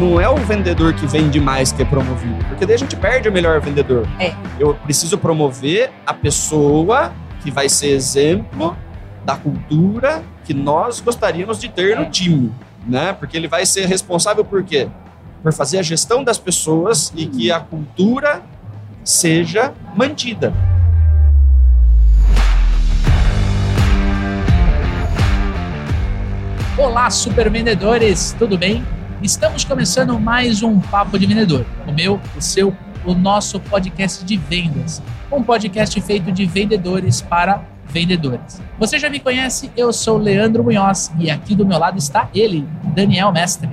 não é o vendedor que vende mais que é promovido, porque daí a gente perde o melhor vendedor. É. Eu preciso promover a pessoa que vai ser exemplo da cultura que nós gostaríamos de ter no É. time, né? Porque ele vai ser responsável por quê? Por fazer a gestão das pessoas e que a cultura seja mantida. Olá, super vendedores, tudo bem? Estamos começando mais um Papo de Vendedor, o meu, o seu, o nosso podcast de vendas. Um podcast feito de vendedores para vendedores. Você já me conhece, eu sou Leandro Munhoz e aqui do meu lado está ele, Daniel Mestre.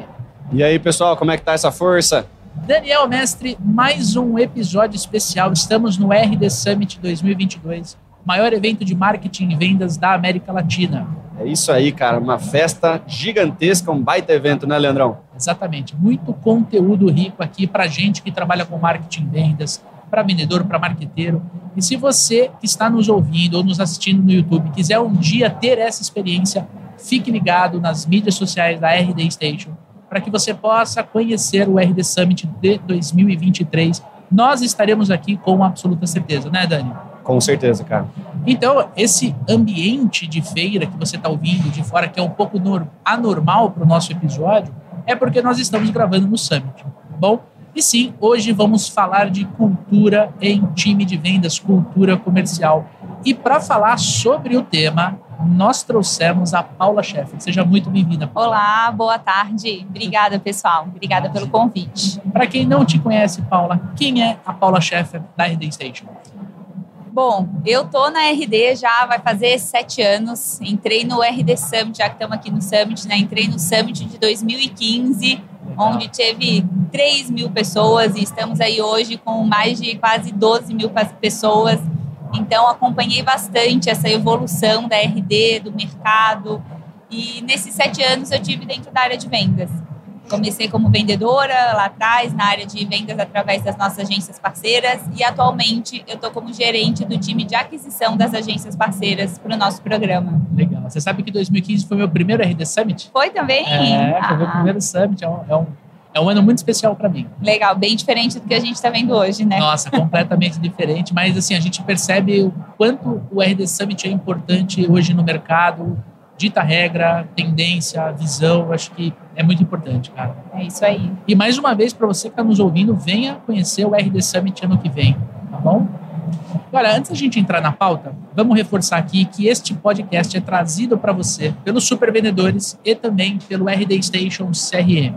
E aí, pessoal, como é que tá essa força? Daniel Mestre, mais um episódio especial. Estamos no RD Summit 2022, maior evento de marketing e vendas da América Latina. É isso aí, cara, uma festa gigantesca, um baita evento, né, Leandrão? Exatamente. Muito conteúdo rico aqui para gente que trabalha com marketing e vendas, para vendedor, para marqueteiro. E se você que está nos ouvindo ou nos assistindo no YouTube quiser um dia ter essa experiência, fique ligado nas mídias sociais da RD Station para que você possa conhecer o RD Summit de 2023. Nós estaremos aqui com absoluta certeza, né, Dani? Com certeza, cara. Então, esse ambiente de feira que você está ouvindo de fora, que é um pouco nor- anormal para o nosso episódio, é porque nós estamos gravando no Summit. Bom, e sim, hoje vamos falar de cultura em time de vendas, cultura comercial. E para falar sobre o tema, nós trouxemos a Paula Scheffer. Seja muito bem-vinda. Paula. Olá, boa tarde. Obrigada, pessoal. Obrigada pelo convite. Para quem não te conhece, Paula, quem é a Paula Scheffer da RD Station? Bom, eu tô na RD já vai fazer sete anos. Entrei no RD Summit, já que estamos aqui no Summit, né? Entrei no Summit de 2015, onde teve 3 mil pessoas e estamos aí hoje com mais de quase 12 mil pessoas. Então, acompanhei bastante essa evolução da RD, do mercado. E nesses sete anos eu tive dentro da área de vendas. Comecei como vendedora lá atrás, na área de vendas através das nossas agências parceiras. E atualmente eu estou como gerente do time de aquisição das agências parceiras para o nosso programa. Legal. Você sabe que 2015 foi meu primeiro RD Summit? Foi também? É, foi meu Ah, primeiro Summit. É um, é um, é um ano muito especial para mim. Legal, bem diferente do que a gente está vendo hoje, né? Nossa, completamente diferente. Mas assim, a gente percebe o quanto o RD Summit é importante hoje no mercado. Dita regra, tendência, visão, acho que é muito importante, cara. É isso aí. E mais uma vez, para você que está nos ouvindo, venha conhecer o RD Summit ano que vem, tá bom? Agora, antes da gente entrar na pauta, vamos reforçar aqui que este podcast é trazido para você pelos super vendedores e também pelo RD Station CRM.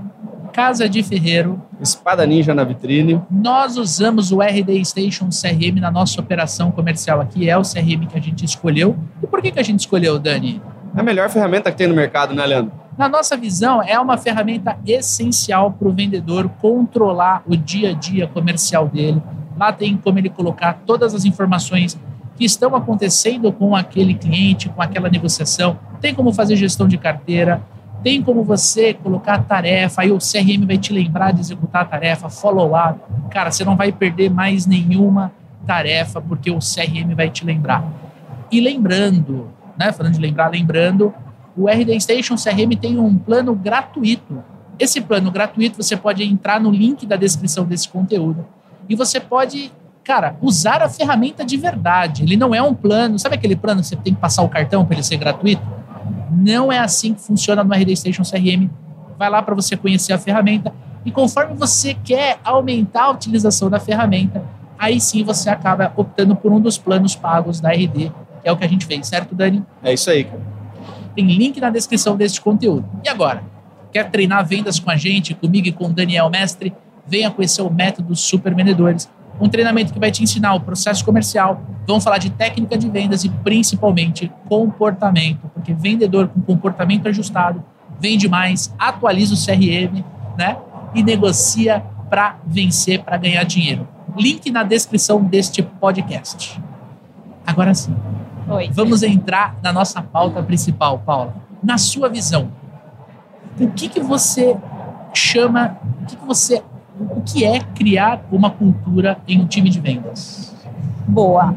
Casa de Ferreiro, Espada Ninja na vitrine. nós usamos o RD Station CRM na nossa operação comercial aqui, é o CRM que a gente escolheu. E por que, que a gente escolheu, Dani? É a melhor ferramenta que tem no mercado, né, Leandro? Na nossa visão, é uma ferramenta essencial para o vendedor controlar o dia a dia comercial dele. Lá tem como ele colocar todas as informações que estão acontecendo com aquele cliente, com aquela negociação. Tem como fazer gestão de carteira, tem como você colocar tarefa, aí o CRM vai te lembrar de executar a tarefa, follow-up. Cara, você não vai perder mais nenhuma tarefa, porque o CRM vai te lembrar. E lembrando, né, falando de lembrar, lembrando, o RD Station CRM tem um plano gratuito. Esse plano gratuito você pode entrar no link da descrição desse conteúdo e você pode, cara, usar a ferramenta de verdade. Ele não é um plano, sabe aquele plano que você tem que passar o cartão para ele ser gratuito? Não é assim que funciona no RD Station CRM. Vai lá para você conhecer a ferramenta e conforme você quer aumentar a utilização da ferramenta, aí sim você acaba optando por um dos planos pagos da RD, que é o que a gente fez, certo, Dani? É isso aí, cara. Tem link na descrição deste conteúdo. E agora? Quer treinar vendas com a gente, comigo e com o Daniel Mestre? Venha conhecer o método Super Vendedores. Um treinamento que vai te ensinar o processo comercial. Vamos falar de técnica de vendas e principalmente comportamento, porque vendedor com comportamento ajustado vende mais, atualiza o CRM, né? E negocia para vencer, para ganhar dinheiro. Link na descrição deste podcast. Agora sim, Oi. Vamos entrar na nossa pauta principal, Paula. Na sua visão, o que, que você chama, o que, que você, o que é criar uma cultura em um time de vendas? Boa.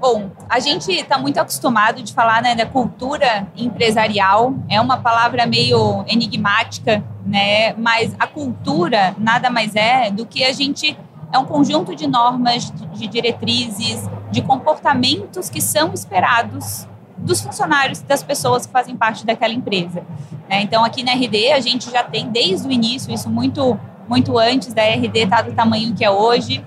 Bom, a gente está muito acostumado de falar né, da cultura empresarial. É uma palavra meio enigmática né? Mas a cultura nada mais é do que a gente é um conjunto de normas, de diretrizes, de comportamentos que são esperados dos funcionários, das pessoas que fazem parte daquela empresa. Né? Então, aqui na RD, a gente já tem desde o início, isso muito, muito antes da RD estar tá do tamanho que é hoje.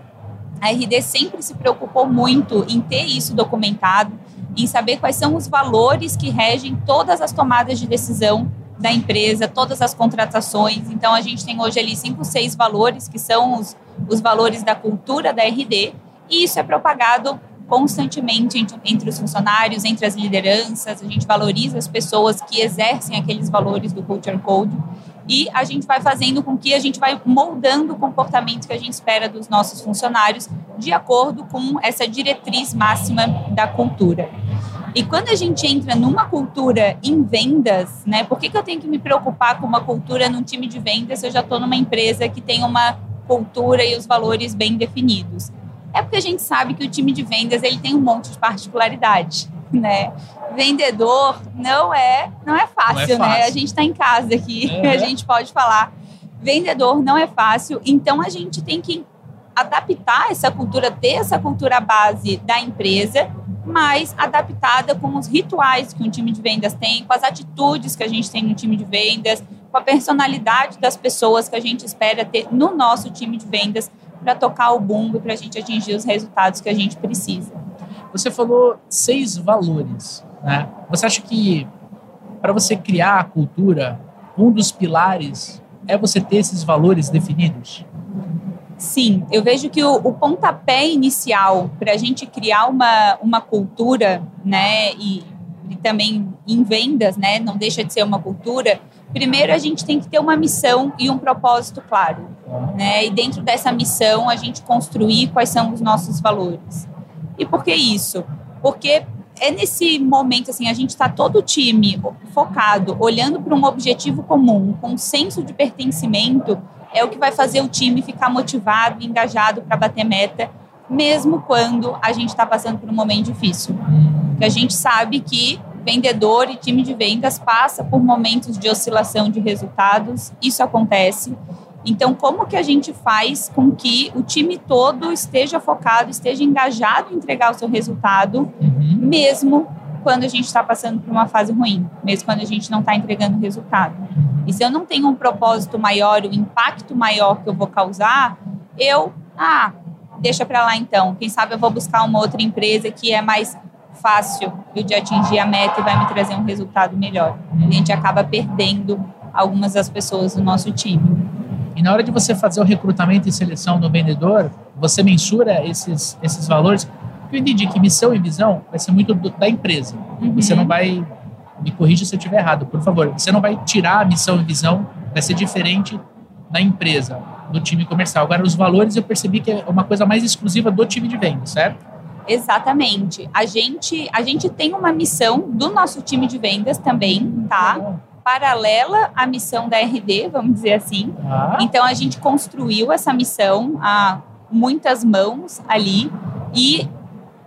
A RD sempre se preocupou muito em ter isso documentado, em saber quais são os valores que regem todas as tomadas de decisão da empresa, todas as contratações. Então, a gente tem hoje ali cinco, seis valores, que são os, os valores da cultura da RD, e isso é propagado constantemente entre, entre os funcionários, entre as lideranças. A gente valoriza as pessoas que exercem aqueles valores do Culture Code e a gente vai fazendo com que a gente vai moldando o comportamento que a gente espera dos nossos funcionários de acordo com essa diretriz máxima da cultura. E quando a gente entra numa cultura em vendas, né? Por que, que eu tenho que me preocupar com uma cultura num time de vendas se eu já estou numa empresa que tem uma cultura e os valores bem definidos? É porque a gente sabe que o time de vendas ele tem um monte de particularidade, né? Vendedor não é não é fácil, não é fácil. né? A gente está em casa aqui, a gente pode falar. Vendedor não é fácil, então a gente tem que adaptar essa cultura, ter essa cultura base da empresa, mas adaptada com os rituais que um time de vendas tem, com as atitudes que a gente tem no time de vendas, com a personalidade das pessoas que a gente espera ter no nosso time de vendas para tocar o bumbo e para a gente atingir os resultados que a gente precisa. Você falou seis valores. Né? Você acha que para você criar a cultura, um dos pilares é você ter esses valores definidos? Sim, eu vejo que o, o pontapé inicial para a gente criar uma, uma cultura, né, e, e também em vendas, né, não deixa de ser uma cultura, primeiro a gente tem que ter uma missão e um propósito claro. Né? E dentro dessa missão a gente construir quais são os nossos valores. E por que isso? Porque é nesse momento assim, a gente está todo o time focado, olhando para um objetivo comum, com um senso de pertencimento, é o que vai fazer o time ficar motivado, engajado para bater meta, mesmo quando a gente está passando por um momento difícil. Porque a gente sabe que vendedor e time de vendas passa por momentos de oscilação de resultados, isso acontece. Então, como que a gente faz com que o time todo esteja focado, esteja engajado em entregar o seu resultado, uhum. mesmo quando a gente está passando por uma fase ruim, mesmo quando a gente não está entregando resultado. E se eu não tenho um propósito maior, o um impacto maior que eu vou causar, eu, ah, deixa para lá então. Quem sabe eu vou buscar uma outra empresa que é mais fácil de atingir a meta e vai me trazer um resultado melhor. A gente acaba perdendo algumas das pessoas do nosso time. E na hora de você fazer o recrutamento e seleção do vendedor, você mensura esses, esses valores. Eu entendi que missão e visão vai ser muito do, da empresa. Uhum. Você não vai. Me corrija se eu estiver errado, por favor. Você não vai tirar a missão e visão, vai ser diferente da empresa, do time comercial. Agora, os valores eu percebi que é uma coisa mais exclusiva do time de venda, certo? Exatamente. A gente, a gente tem uma missão do nosso time de vendas também, tá? Paralela à missão da RD, vamos dizer assim. Ah. Então a gente construiu essa missão a muitas mãos ali e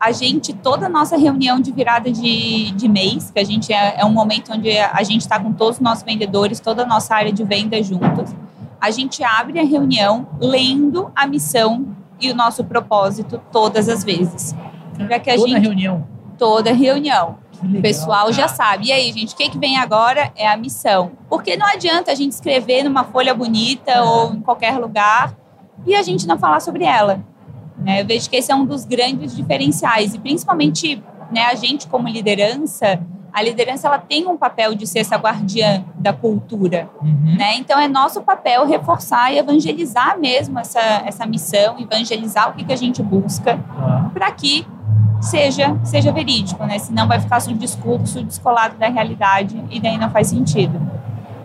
a gente, toda a nossa reunião de virada de, de mês, que a gente é, é um momento onde a gente está com todos os nossos vendedores, toda a nossa área de venda juntos, a gente abre a reunião lendo a missão e o nosso propósito todas as vezes. Para que a toda gente, reunião. Toda reunião. o pessoal já sabe. E aí, gente, o que, que vem agora é a missão. Porque não adianta a gente escrever numa folha bonita ou em qualquer lugar e a gente não falar sobre ela. Né? Eu vejo que esse é um dos grandes diferenciais. E principalmente né, a gente, como liderança, a liderança ela tem um papel de ser essa guardiã da cultura, uhum. né? Então é nosso papel reforçar e evangelizar mesmo essa, essa missão, evangelizar o que, que a gente busca, uhum. para que seja seja verídico, né? Senão vai ficar um discurso descolado da realidade e daí não faz sentido.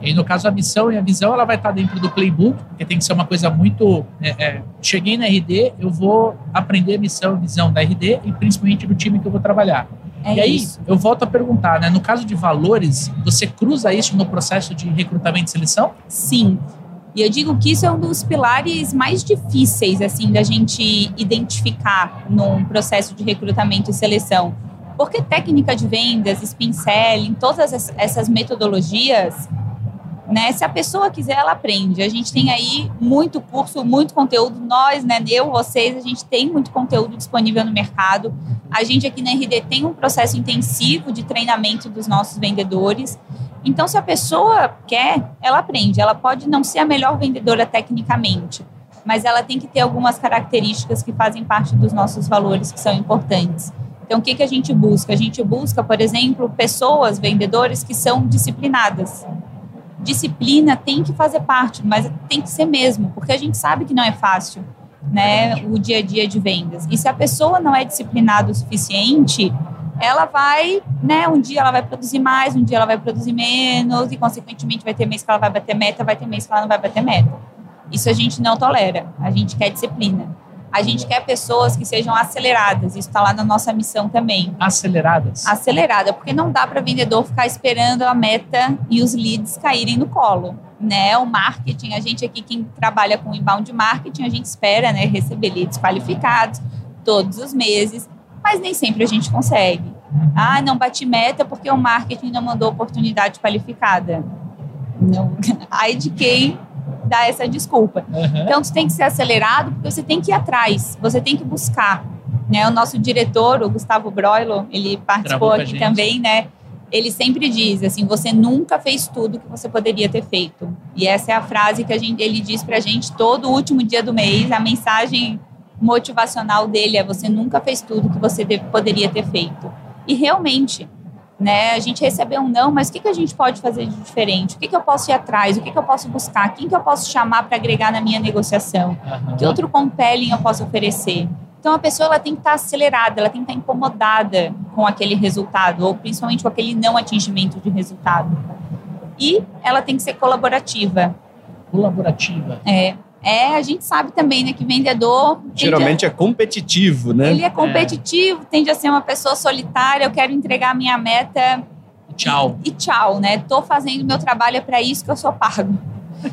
E no caso a missão e a visão ela vai estar dentro do playbook, porque tem que ser uma coisa muito. É, é, cheguei na RD, eu vou aprender a missão e visão da RD e principalmente do time que eu vou trabalhar. É e aí isso. eu volto a perguntar, né? No caso de valores, você cruza isso no processo de recrutamento e seleção? Sim. E eu digo que isso é um dos pilares mais difíceis, assim, da gente identificar num processo de recrutamento e seleção. Porque técnica de vendas, spin selling, todas essas metodologias, Né? Se a pessoa quiser, ela aprende. A gente tem aí muito curso, muito conteúdo. Nós, né, eu, vocês, a gente tem muito conteúdo disponível no mercado. A gente aqui na RD tem um processo intensivo de treinamento dos nossos vendedores. Então, se a pessoa quer, ela aprende. Ela pode não ser a melhor vendedora tecnicamente, mas ela tem que ter algumas características que fazem parte dos nossos valores que são importantes. Então, o que, que a gente busca? A gente busca, por exemplo, pessoas, vendedores que são disciplinadas disciplina tem que fazer parte, mas tem que ser mesmo, porque a gente sabe que não é fácil, né, o dia a dia de vendas. E se a pessoa não é disciplinada o suficiente, ela vai, né, um dia ela vai produzir mais, um dia ela vai produzir menos, e consequentemente vai ter mês que ela vai bater meta, vai ter mês que ela não vai bater meta. Isso a gente não tolera, a gente quer disciplina. A gente quer pessoas que sejam aceleradas. Isso está lá na nossa missão também. Aceleradas? Acelerada, porque não dá para vendedor ficar esperando a meta e os leads caírem no colo. Né? O marketing, a gente aqui, quem trabalha com inbound marketing, a gente espera né, receber leads qualificados todos os meses, mas nem sempre a gente consegue. Ah, não bati meta porque o marketing não mandou oportunidade qualificada. Não. Aí de quem dar essa desculpa. Uhum. Então, você tem que ser acelerado porque você tem que ir atrás, você tem que buscar. Né? O nosso diretor, o Gustavo Broilo, ele participou aqui também, né? Ele sempre diz assim: você nunca fez tudo que você poderia ter feito. E essa é a frase que a gente, ele diz para a gente todo último dia do mês. A mensagem motivacional dele é: você nunca fez tudo que você poderia ter feito. E realmente, né? A gente recebeu um não, mas o que, que a gente pode fazer de diferente? O que, que eu posso ir atrás? O que, que eu posso buscar? Quem que eu posso chamar para agregar na minha negociação? Uhum. Que outro compelling eu posso oferecer? Então a pessoa ela tem que estar tá acelerada, ela tem que estar tá incomodada com aquele resultado, ou principalmente com aquele não atingimento de resultado. E ela tem que ser colaborativa. Colaborativa. É. É, a gente sabe também, né, que vendedor. Geralmente a, é competitivo, né? Ele é competitivo, é. tende a ser uma pessoa solitária. Eu quero entregar a minha meta. Tchau. E, e tchau, né? Tô fazendo meu trabalho, é para isso que eu sou pago.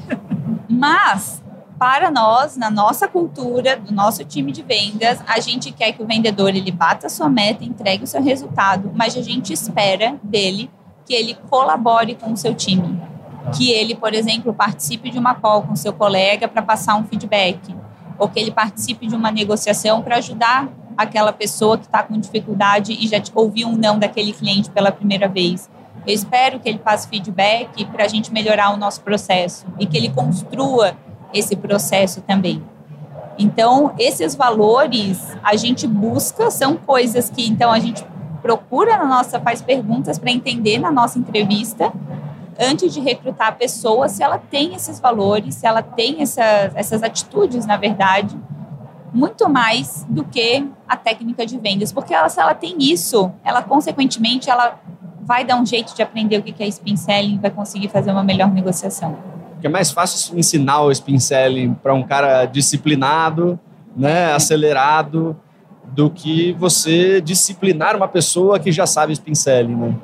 Mas, para nós, na nossa cultura, do nosso time de vendas, a gente quer que o vendedor ele bata a sua meta, entregue o seu resultado, mas a gente espera dele que ele colabore com o seu time que ele, por exemplo, participe de uma call com seu colega para passar um feedback, ou que ele participe de uma negociação para ajudar aquela pessoa que está com dificuldade e já ouviu um não daquele cliente pela primeira vez. Eu espero que ele passe feedback para a gente melhorar o nosso processo e que ele construa esse processo também. Então, esses valores a gente busca, são coisas que então a gente procura na nossa, faz perguntas para entender na nossa entrevista antes de recrutar a pessoa, se ela tem esses valores, se ela tem essa, essas atitudes, na verdade, muito mais do que a técnica de vendas. Porque ela, se ela tem isso, ela, consequentemente, ela vai dar um jeito de aprender o que é spin selling, vai conseguir fazer uma melhor negociação. Porque é mais fácil ensinar o spin selling para um cara disciplinado, né, acelerado, do que você disciplinar uma pessoa que já sabe spin selling, né?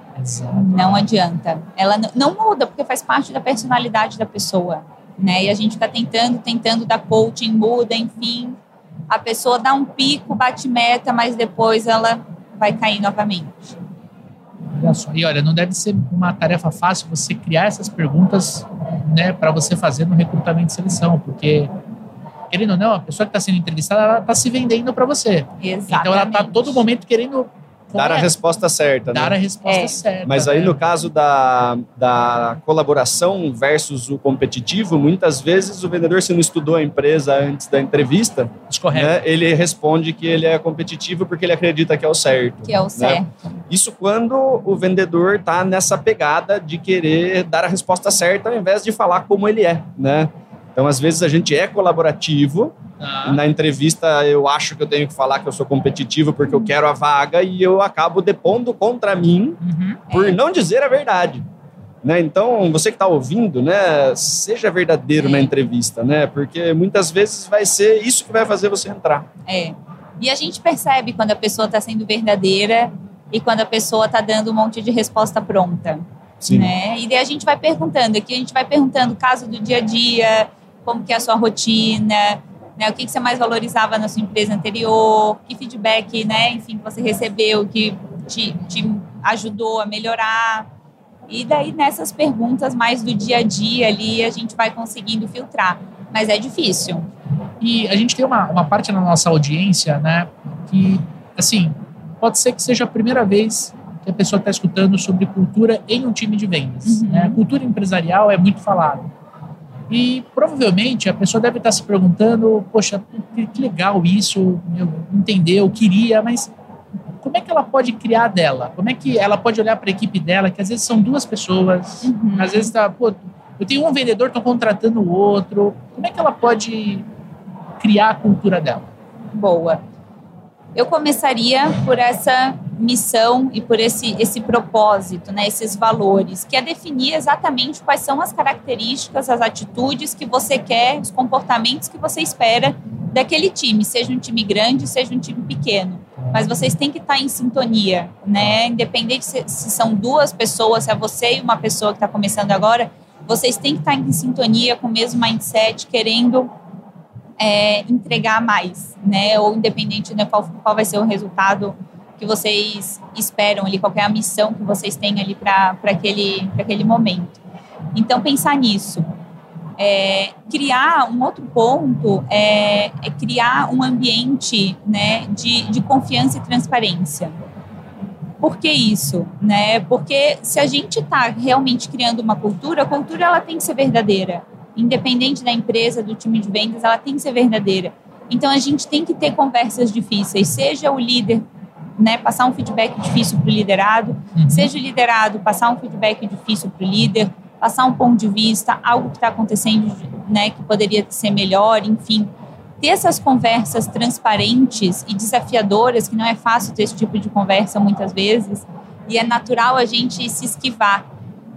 Não adianta. Ela não muda, porque faz parte da personalidade da pessoa. Né? E a gente está tentando, tentando dar coaching, muda, enfim. A pessoa dá um pico, bate meta, mas depois ela vai cair novamente. Olha só. E olha, não deve ser uma tarefa fácil você criar essas perguntas né, para você fazer no recrutamento de seleção, porque querendo ou não, a pessoa que está sendo entrevistada, ela está se vendendo para você. Exatamente. Então ela está todo momento querendo Dar a resposta certa, né? Dar a resposta é. certa. Mas aí, né? no caso da, da colaboração versus o competitivo, muitas vezes o vendedor, se não estudou a empresa antes da entrevista, né, ele responde que ele é competitivo porque ele acredita que é o certo. Que é o né? certo. Isso quando o vendedor está nessa pegada de querer dar a resposta certa ao invés de falar como ele é, né? Então, às vezes, a gente é colaborativo. Ah. Na entrevista, eu acho que eu tenho que falar que eu sou competitivo porque eu quero a vaga e eu acabo depondo contra mim uhum. por é. não dizer a verdade. Né? Então, você que está ouvindo, né, seja verdadeiro é. na entrevista, né? Porque muitas vezes vai ser isso que vai fazer você entrar. É. E a gente percebe quando a pessoa está sendo verdadeira e quando a pessoa está dando um monte de resposta pronta. Sim. Né? E daí a gente vai perguntando aqui, a gente vai perguntando caso do dia a dia, como que é a sua rotina, né? O que, que você mais valorizava na sua empresa anterior, que feedback, né? Enfim, que você recebeu, que te, te ajudou a melhorar. E daí nessas perguntas mais do dia a dia ali a gente vai conseguindo filtrar, mas é difícil. E a gente tem uma, uma parte na nossa audiência, né, que assim pode ser que seja a primeira vez que a pessoa está escutando sobre cultura em um time de vendas. Uhum. Né? Cultura empresarial é muito falado. E provavelmente a pessoa deve estar se perguntando: poxa, que legal isso, eu entendeu, queria, mas como é que ela pode criar dela? Como é que ela pode olhar para a equipe dela, que às vezes são duas pessoas, uhum. às vezes está, pô, eu tenho um vendedor, estou contratando o outro. Como é que ela pode criar a cultura dela? Boa. Eu começaria por essa missão e por esse, esse propósito, né, esses valores, que é definir exatamente quais são as características, as atitudes que você quer, os comportamentos que você espera daquele time, seja um time grande, seja um time pequeno mas vocês têm que estar em sintonia, né? Independente se, se são duas pessoas, se é você e uma pessoa que está começando agora, vocês têm que estar em sintonia com o mesmo mindset, querendo é, entregar mais, né? Ou independente de qual, qual vai ser o resultado que vocês esperam ali, qual é a missão que vocês têm ali para aquele, aquele momento. Então, pensar nisso. É, criar um outro ponto é, é, criar um ambiente né, de, de confiança e transparência. Por que isso? Né? Porque se a gente está realmente criando uma cultura, a cultura ela tem que ser verdadeira. Independente da empresa, do time de vendas, ela tem que ser verdadeira. Então a gente tem que ter conversas difíceis, seja o líder né, passar um feedback difícil para o liderado, uhum. seja o liderado passar um feedback difícil para o líder, passar um ponto de vista, algo que está acontecendo, né, que poderia ser melhor, enfim. Ter essas conversas transparentes e desafiadoras, que não é fácil ter esse tipo de conversa muitas vezes, e é natural a gente se esquivar.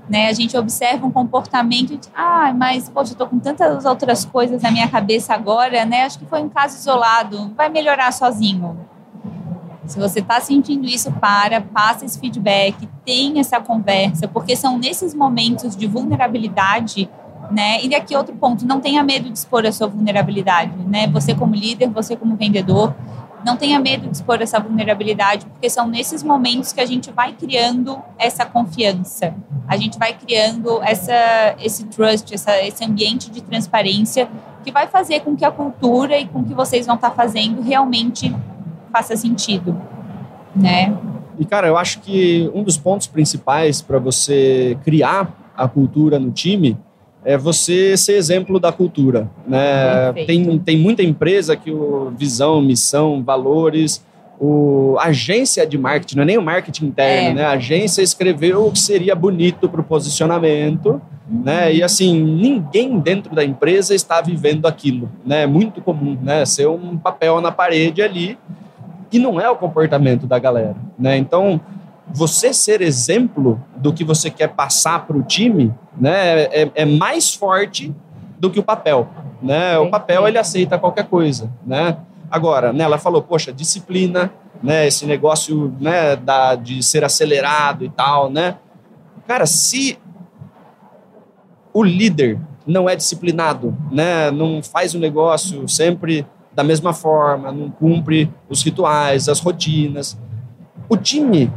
Né? A gente observa um comportamento de, ah, mas, poxa, eu estou com tantas outras coisas na minha cabeça agora, né? Acho que foi um caso isolado, vai melhorar sozinho. Se você está sentindo isso, para, passa esse feedback, tenha essa conversa, porque são nesses momentos de vulnerabilidade, né? E aqui outro ponto, não tenha medo de expor a sua vulnerabilidade, né? Você como líder, você como vendedor, não tenha medo de expor essa vulnerabilidade, porque são nesses momentos que a gente vai criando essa confiança, a gente vai criando essa, esse trust, essa, esse ambiente de transparência que vai fazer com que a cultura e com que vocês vão estar fazendo realmente faça sentido, né? E cara, eu acho que um dos pontos principais para você criar a cultura no time é você ser exemplo da cultura, né? Tem, tem muita empresa que o visão, missão, valores, o agência de marketing, não é nem o marketing interno, é. né? A agência escreveu o que seria bonito para o posicionamento, uhum. né? E assim, ninguém dentro da empresa está vivendo aquilo, né? É muito comum, né? Ser um papel na parede ali e não é o comportamento da galera, né? Então, você ser exemplo do que você quer passar para o time, né, é, é, mais forte do que o papel, né? O papel ele aceita qualquer coisa, né? Agora, né, ela falou, poxa, disciplina, né, esse negócio, né, da, de ser acelerado e tal, né? Cara, se o líder não é disciplinado, né, não faz o negócio sempre da mesma forma, não cumpre os rituais, as rotinas. O time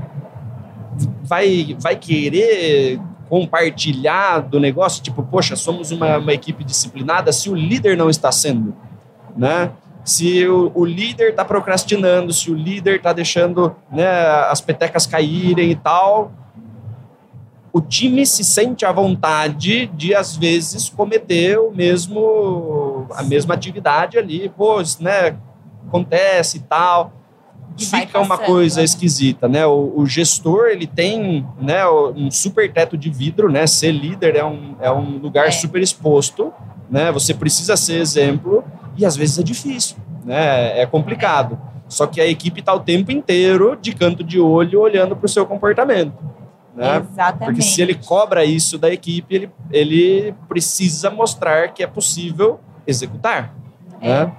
vai, vai querer compartilhar do negócio, tipo, poxa, somos uma, uma equipe disciplinada, se o líder não está sendo, né? Se o, o líder está procrastinando, se o líder está deixando né, as petecas caírem e tal, o time se sente à vontade de às vezes cometer o mesmo a mesma atividade ali, pô, né, acontece e tal. E Fica uma coisa né? esquisita, né? O, o, gestor ele tem, né, um super teto de vidro, né? Ser líder é um, é um lugar é. super exposto, né? Você precisa ser exemplo e às vezes é difícil, né? É complicado. Só que a equipe está o tempo inteiro de canto de olho olhando para o seu comportamento. Né? Exatamente. Porque se ele cobra isso da equipe, ele, ele precisa mostrar que é possível executar. É. Né?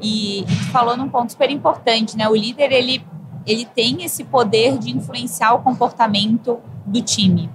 E, e falou num ponto super importante, né? O líder ele, ele tem esse poder de influenciar o comportamento do time.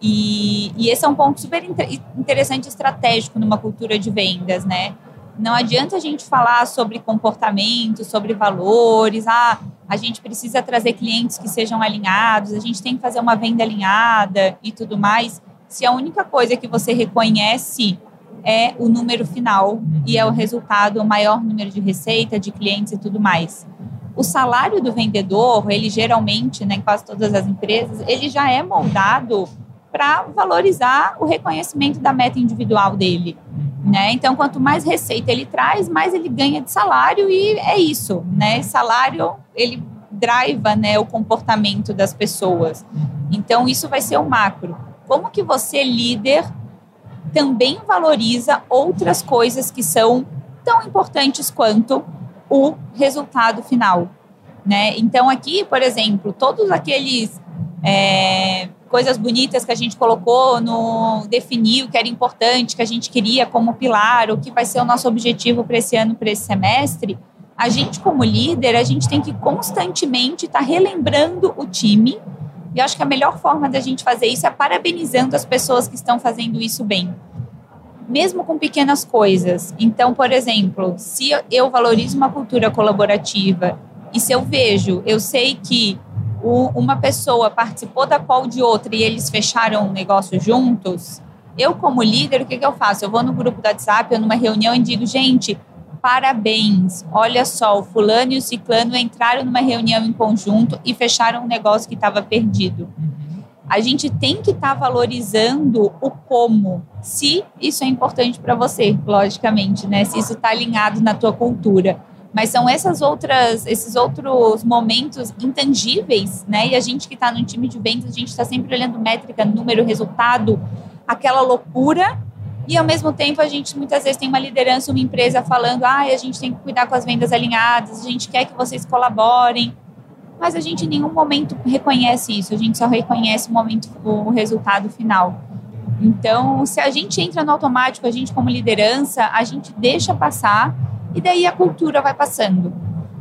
E, e esse é um ponto super interessante estratégico numa cultura de vendas, né? Não adianta a gente falar sobre comportamento, sobre valores, ah, a gente precisa trazer clientes que sejam alinhados, a gente tem que fazer uma venda alinhada e tudo mais. Se a única coisa que você reconhece é o número final e é o resultado, o maior número de receita, de clientes e tudo mais. O salário do vendedor, ele geralmente, né, em quase todas as empresas, ele já é moldado para valorizar o reconhecimento da meta individual dele. Né? Então, quanto mais receita ele traz, mais ele ganha de salário e é isso, né? Salário ele driva, né, o comportamento das pessoas. Então, isso vai ser o macro. Como que você líder também valoriza outras coisas que são tão importantes quanto o resultado final, né? Então, aqui, por exemplo, todos aqueles é, coisas bonitas que a gente colocou no definiu que era importante, que a gente queria como pilar, o que vai ser o nosso objetivo para esse ano, para esse semestre, a gente como líder, a gente tem que constantemente estar tá relembrando o time. E acho que a melhor forma da gente fazer isso é parabenizando as pessoas que estão fazendo isso bem. Mesmo com pequenas coisas. Então, por exemplo, se eu valorizo uma cultura colaborativa e se eu vejo, eu sei que uma pessoa participou da call de outra e eles fecharam um negócio juntos, eu, como líder, o que, que eu faço? Eu vou no grupo do WhatsApp, ou numa reunião e digo, gente, parabéns, olha só, o fulano e o ciclano entraram numa reunião em conjunto e fecharam um negócio que estava perdido. A gente tem que estar tá valorizando o como, se isso é importante para você, logicamente, né? Se isso está alinhado na tua cultura. Mas são essas outras, esses outros momentos intangíveis, né? E a gente que está no time de vendas, a gente está sempre olhando métrica, número, resultado, aquela loucura. E ao mesmo tempo a gente muitas vezes tem uma liderança, uma empresa falando, ah, a gente tem que cuidar com as vendas alinhadas, a gente quer que vocês colaborem. Mas a gente em nenhum momento reconhece isso, a gente só reconhece o momento, o resultado final. Então, se a gente entra no automático, a gente como liderança, a gente deixa passar e daí a cultura vai passando.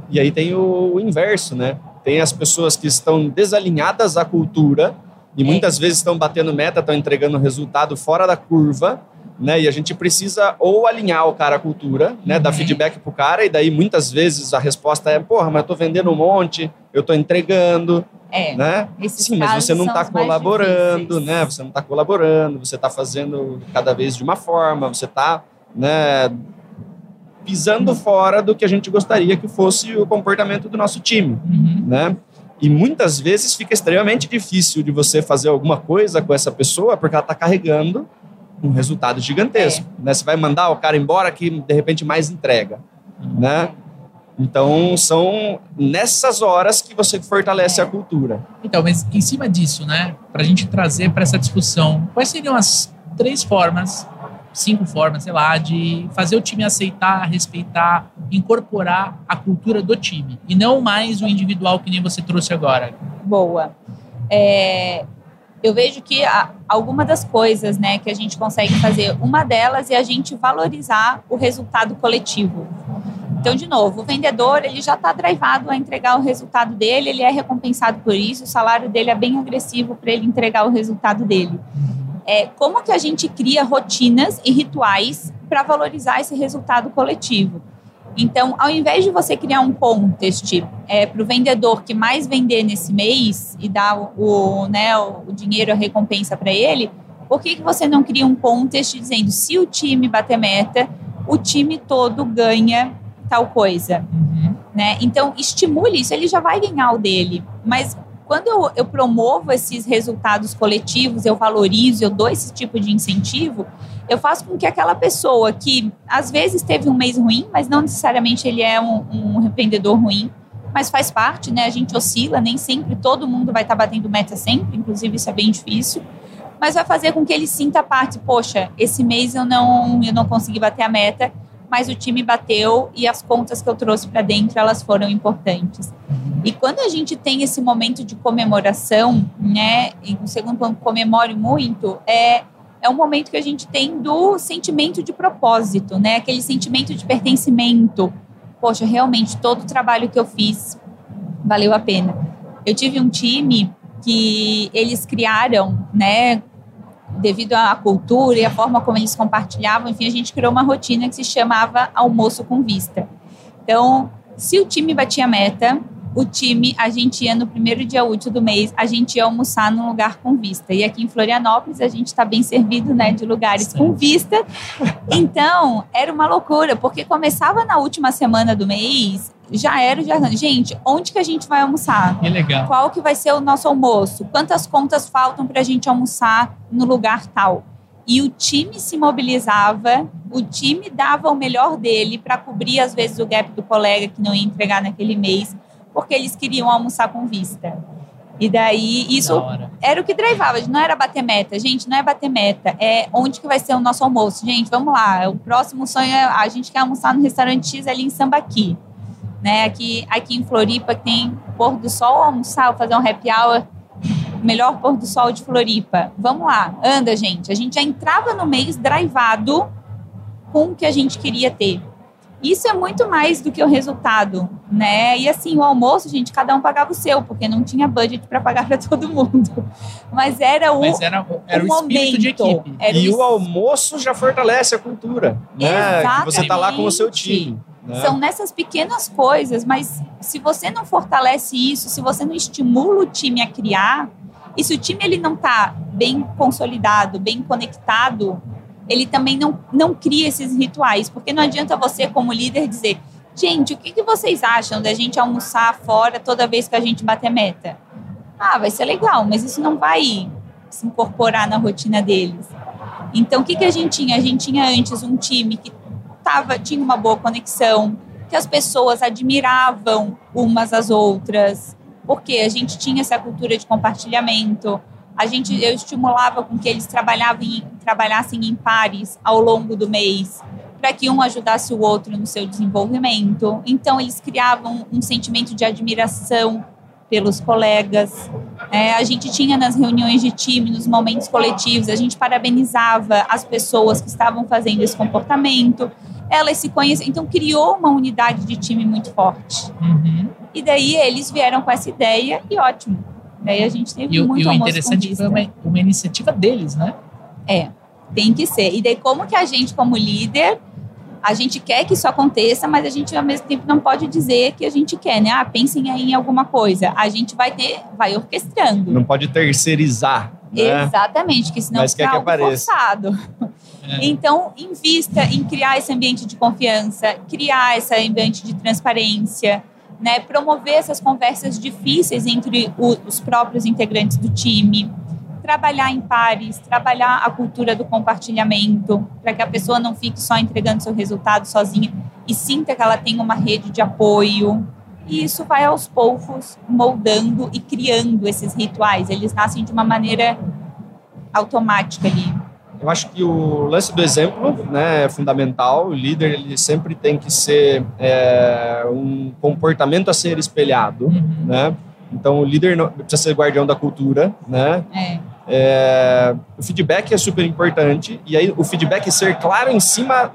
E aí tem o, o inverso, né? Tem as pessoas que estão desalinhadas à cultura e é. muitas vezes estão batendo meta, estão entregando resultado fora da curva, né? E a gente precisa ou alinhar o cara à cultura, né? Uhum. Dar feedback pro cara e daí muitas vezes a resposta é, porra, mas eu tô vendendo um monte, eu tô entregando, é, né? Sim, mas você não está colaborando, né? Você não está colaborando, você está fazendo cada vez de uma forma, você está, né? pisando fora do que a gente gostaria que fosse o comportamento do nosso time, uhum. né? E muitas vezes fica extremamente difícil de você fazer alguma coisa com essa pessoa porque ela está carregando um resultado gigantesco, é. né? Você vai mandar o cara embora que de repente mais entrega, uhum. né? Então são nessas horas que você fortalece a cultura. Então, mas em cima disso, né? Para a gente trazer para essa discussão, quais seriam as três formas cinco formas, sei lá, de fazer o time aceitar, respeitar, incorporar a cultura do time e não mais o individual que nem você trouxe agora. Boa. É, eu vejo que alguma das coisas né, que a gente consegue fazer, uma delas é a gente valorizar o resultado coletivo. Então, de novo, o vendedor ele já está drivado a entregar o resultado dele, ele é recompensado por isso, o salário dele é bem agressivo para ele entregar o resultado dele é, como que a gente cria rotinas e rituais para valorizar esse resultado coletivo. Então, ao invés de você criar um contest é, para o vendedor que mais vender nesse mês e dar o, o né, o dinheiro, a recompensa para ele, por que, que você não cria um contest dizendo se o time bater meta, o time todo ganha tal coisa? Uhum. Né? Então, estimule isso, ele já vai ganhar o dele. Mas quando eu, eu promovo esses resultados coletivos, eu valorizo, eu dou esse tipo de incentivo, eu faço com que aquela pessoa que às vezes teve um mês ruim, mas não necessariamente ele é um, um ruim, mas faz parte, né? A gente oscila, nem sempre todo mundo vai estar tá batendo meta sempre, inclusive isso é bem difícil. Mas vai fazer com que ele sinta parte, poxa, esse mês eu não, eu não consegui bater a meta, mas o time bateu e as contas que eu trouxe para dentro elas foram importantes. E quando a gente tem esse momento de comemoração, né, e o segundo ponto comemore muito, é é um momento que a gente tem do sentimento de propósito, né? Aquele sentimento de pertencimento. Poxa, realmente todo o trabalho que eu fiz valeu a pena. Eu tive um time que eles criaram, né, devido à cultura e à forma como eles compartilhavam, enfim, a gente criou uma rotina que se chamava almoço com vista. Então, se o time batia meta, o time, a gente ia no primeiro dia útil do mês, a gente ia almoçar num lugar com vista. E aqui em Florianópolis a gente está bem servido, né, de lugares com vista. Então, era uma loucura, porque começava na última semana do mês, já era o jardim. Gente, onde que a gente vai almoçar? Que legal. Qual que vai ser o nosso almoço? Quantas contas faltam para a gente almoçar no lugar tal? E o time se mobilizava, o time dava o melhor dele para cobrir, às vezes, o gap do colega que não ia entregar naquele mês porque eles queriam almoçar com vista. E daí, isso era o que drivava. Não era bater meta. Gente, não é bater meta. É onde que vai ser o nosso almoço. Gente, vamos lá. O próximo sonho é a gente quer almoçar no restaurante X ali em Sambaqui. Né? Aqui, aqui em Floripa tem pôr do sol, almoçar, fazer um happy hour. Melhor pôr do sol de Floripa. Vamos lá. Anda, gente. A gente já entrava no mês drivado com o que a gente queria ter. Isso é muito mais do que o resultado, né? E assim, o almoço, gente, cada um pagava o seu, porque não tinha budget para pagar para todo mundo. Mas era o Mas era, era o, o espírito de equipe. e o, o almoço já fortalece a cultura, né? Exatamente. Que você está lá com o seu time. Né? São nessas pequenas coisas, mas se você não fortalece isso, se você não estimula o time a criar, e se o time ele não está bem consolidado, bem conectado ele também não, não cria esses rituais, porque não adianta você, como líder, dizer: gente, o que, que vocês acham da gente almoçar fora toda vez que a gente bater meta? Ah, vai ser legal, mas isso não vai se incorporar na rotina deles. Então, o que, que a gente tinha? A gente tinha antes um time que tava, tinha uma boa conexão, que as pessoas admiravam umas às outras, porque a gente tinha essa cultura de compartilhamento a gente eu estimulava com que eles trabalhavam trabalhassem em pares ao longo do mês para que um ajudasse o outro no seu desenvolvimento. Então eles criavam um sentimento de admiração pelos colegas. É, a gente tinha nas reuniões de time, nos momentos coletivos, a gente parabenizava as pessoas que estavam fazendo esse comportamento. Elas se conheciam, então criou uma unidade de time muito forte. Uhum. E daí eles vieram com essa ideia e ótimo Daí a gente teve e, muito E o interessante foi uma, uma iniciativa deles, né? É, tem que ser. E daí como que a gente, como líder, a gente quer que isso aconteça, mas a gente ao mesmo tempo não pode dizer que a gente quer, né? Ah, pensem aí em alguma coisa. A gente vai ter, vai orquestrando. Não pode terceirizar. Né? Exatamente, que senão mas fica apareça. forçado. É. Então, invista em criar esse ambiente de confiança, criar esse ambiente de transparência, né, promover essas conversas difíceis entre o, os próprios integrantes do time, trabalhar em pares, trabalhar a cultura do compartilhamento, para que a pessoa não fique só entregando seu resultado sozinha e sinta que ela tem uma rede de apoio. E isso vai aos poucos moldando e criando esses rituais. Eles nascem de uma maneira automática ali. Eu acho que o lance do exemplo né, é fundamental. O líder ele sempre tem que ser é, um comportamento a ser espelhado. Uhum. Né? Então, o líder não, precisa ser guardião da cultura. Né? É. É, o feedback é super importante. E aí, o feedback ser claro em cima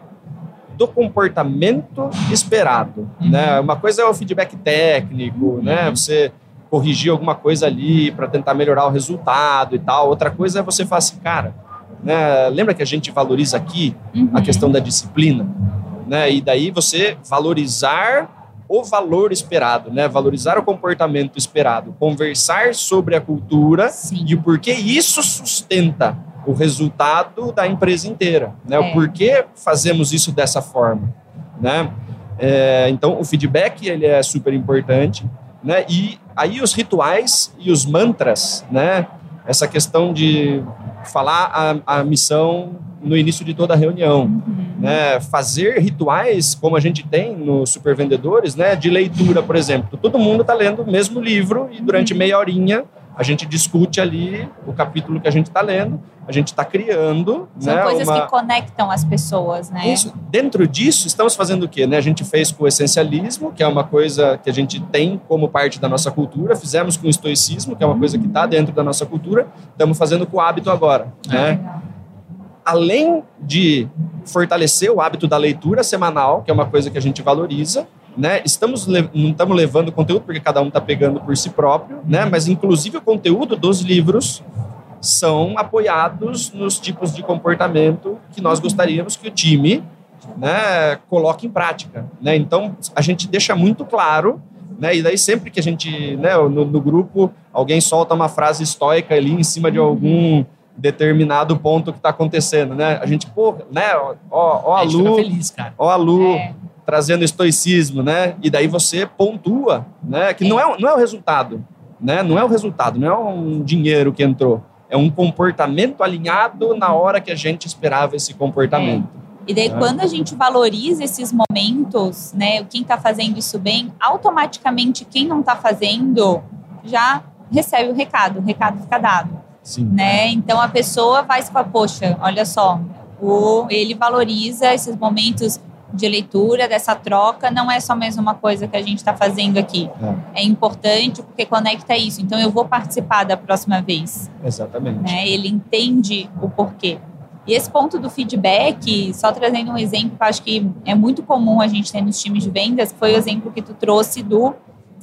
do comportamento esperado. Uhum. Né? Uma coisa é o feedback técnico, uhum. né? você corrigir alguma coisa ali para tentar melhorar o resultado e tal. Outra coisa é você falar assim, cara né? Lembra que a gente valoriza aqui uhum. a questão da disciplina? Né? E daí você valorizar o valor esperado, né? Valorizar o comportamento esperado, conversar sobre a cultura Sim. e o porquê isso sustenta o resultado da empresa inteira, né? É. O porquê fazemos isso dessa forma, né? É, então o feedback ele é super importante, né? E aí os rituais e os mantras, né? Essa questão de falar a, a missão no início de toda a reunião, uhum. né? Fazer rituais como a gente tem nos supervendedores, né? De leitura, por exemplo. Todo mundo está lendo o mesmo livro e durante uhum. meia horinha a gente discute ali o capítulo que a gente está lendo, a gente está criando. São né, coisas uma... que conectam as pessoas, né? Isso. Dentro disso, estamos fazendo o quê? Né? A gente fez com o essencialismo, que é uma coisa que a gente tem como parte da nossa cultura, fizemos com o estoicismo, que é uma coisa que está dentro da nossa cultura, estamos fazendo com o hábito agora. Né? Além de fortalecer o hábito da leitura semanal, que é uma coisa que a gente valoriza, né? Estamos não estamos levando conteúdo porque cada um está pegando por si próprio, né? Mas inclusive o conteúdo dos livros são apoiados nos tipos de comportamento que nós gostaríamos que o time, né, coloque em prática, né? Então a gente deixa muito claro né? E daí sempre que a gente, né, no, no grupo, alguém solta uma frase estoica ali em cima de algum determinado ponto que está acontecendo, né? A gente, pô, né, ó, ó a, a Lu, feliz, cara. ó a Lu é. trazendo estoicismo, né? E daí você pontua, né? Que é. não é, não é o resultado, né? Não é o resultado, não é um dinheiro que entrou. É um comportamento alinhado na hora que a gente esperava esse comportamento. É. E daí, é. quando a gente valoriza esses momentos, né, quem está fazendo isso bem, automaticamente quem não está fazendo já recebe o recado, o recado fica dado. Sim. Né? Então a pessoa vai se falar, poxa, olha só, o, ele valoriza esses momentos de leitura, dessa troca, não é só mais uma coisa que a gente está fazendo aqui. É. é. importante porque conecta isso. Então eu vou participar da próxima vez. Exatamente. Né? Ele entende o porquê. E esse ponto do feedback, só trazendo um exemplo que eu acho que é muito comum a gente ter nos times de vendas, foi o exemplo que tu trouxe do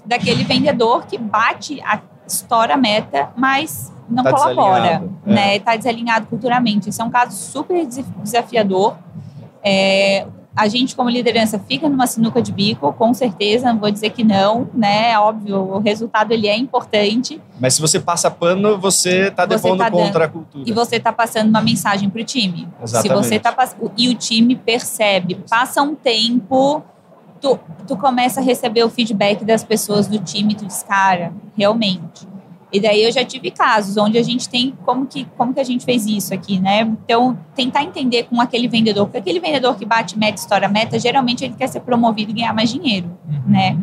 daquele vendedor que bate a estoura meta, mas não tá colabora, né? Está desalinhado culturalmente. Isso é um caso super desafiador. É, a gente, como liderança, fica numa sinuca de bico, com certeza, não vou dizer que não, né? É óbvio, o resultado ele é importante. Mas se você passa pano, você está depondo tá contra a cultura. E você está passando uma mensagem para o time. Exatamente. Se você tá. E o time percebe, passa um tempo, tu, tu começa a receber o feedback das pessoas do time, tu diz, cara, realmente e daí eu já tive casos onde a gente tem como que, como que a gente fez isso aqui, né? Então, tentar entender com aquele vendedor, porque aquele vendedor que bate meta, história meta, geralmente ele quer ser promovido e ganhar mais dinheiro, uhum. né?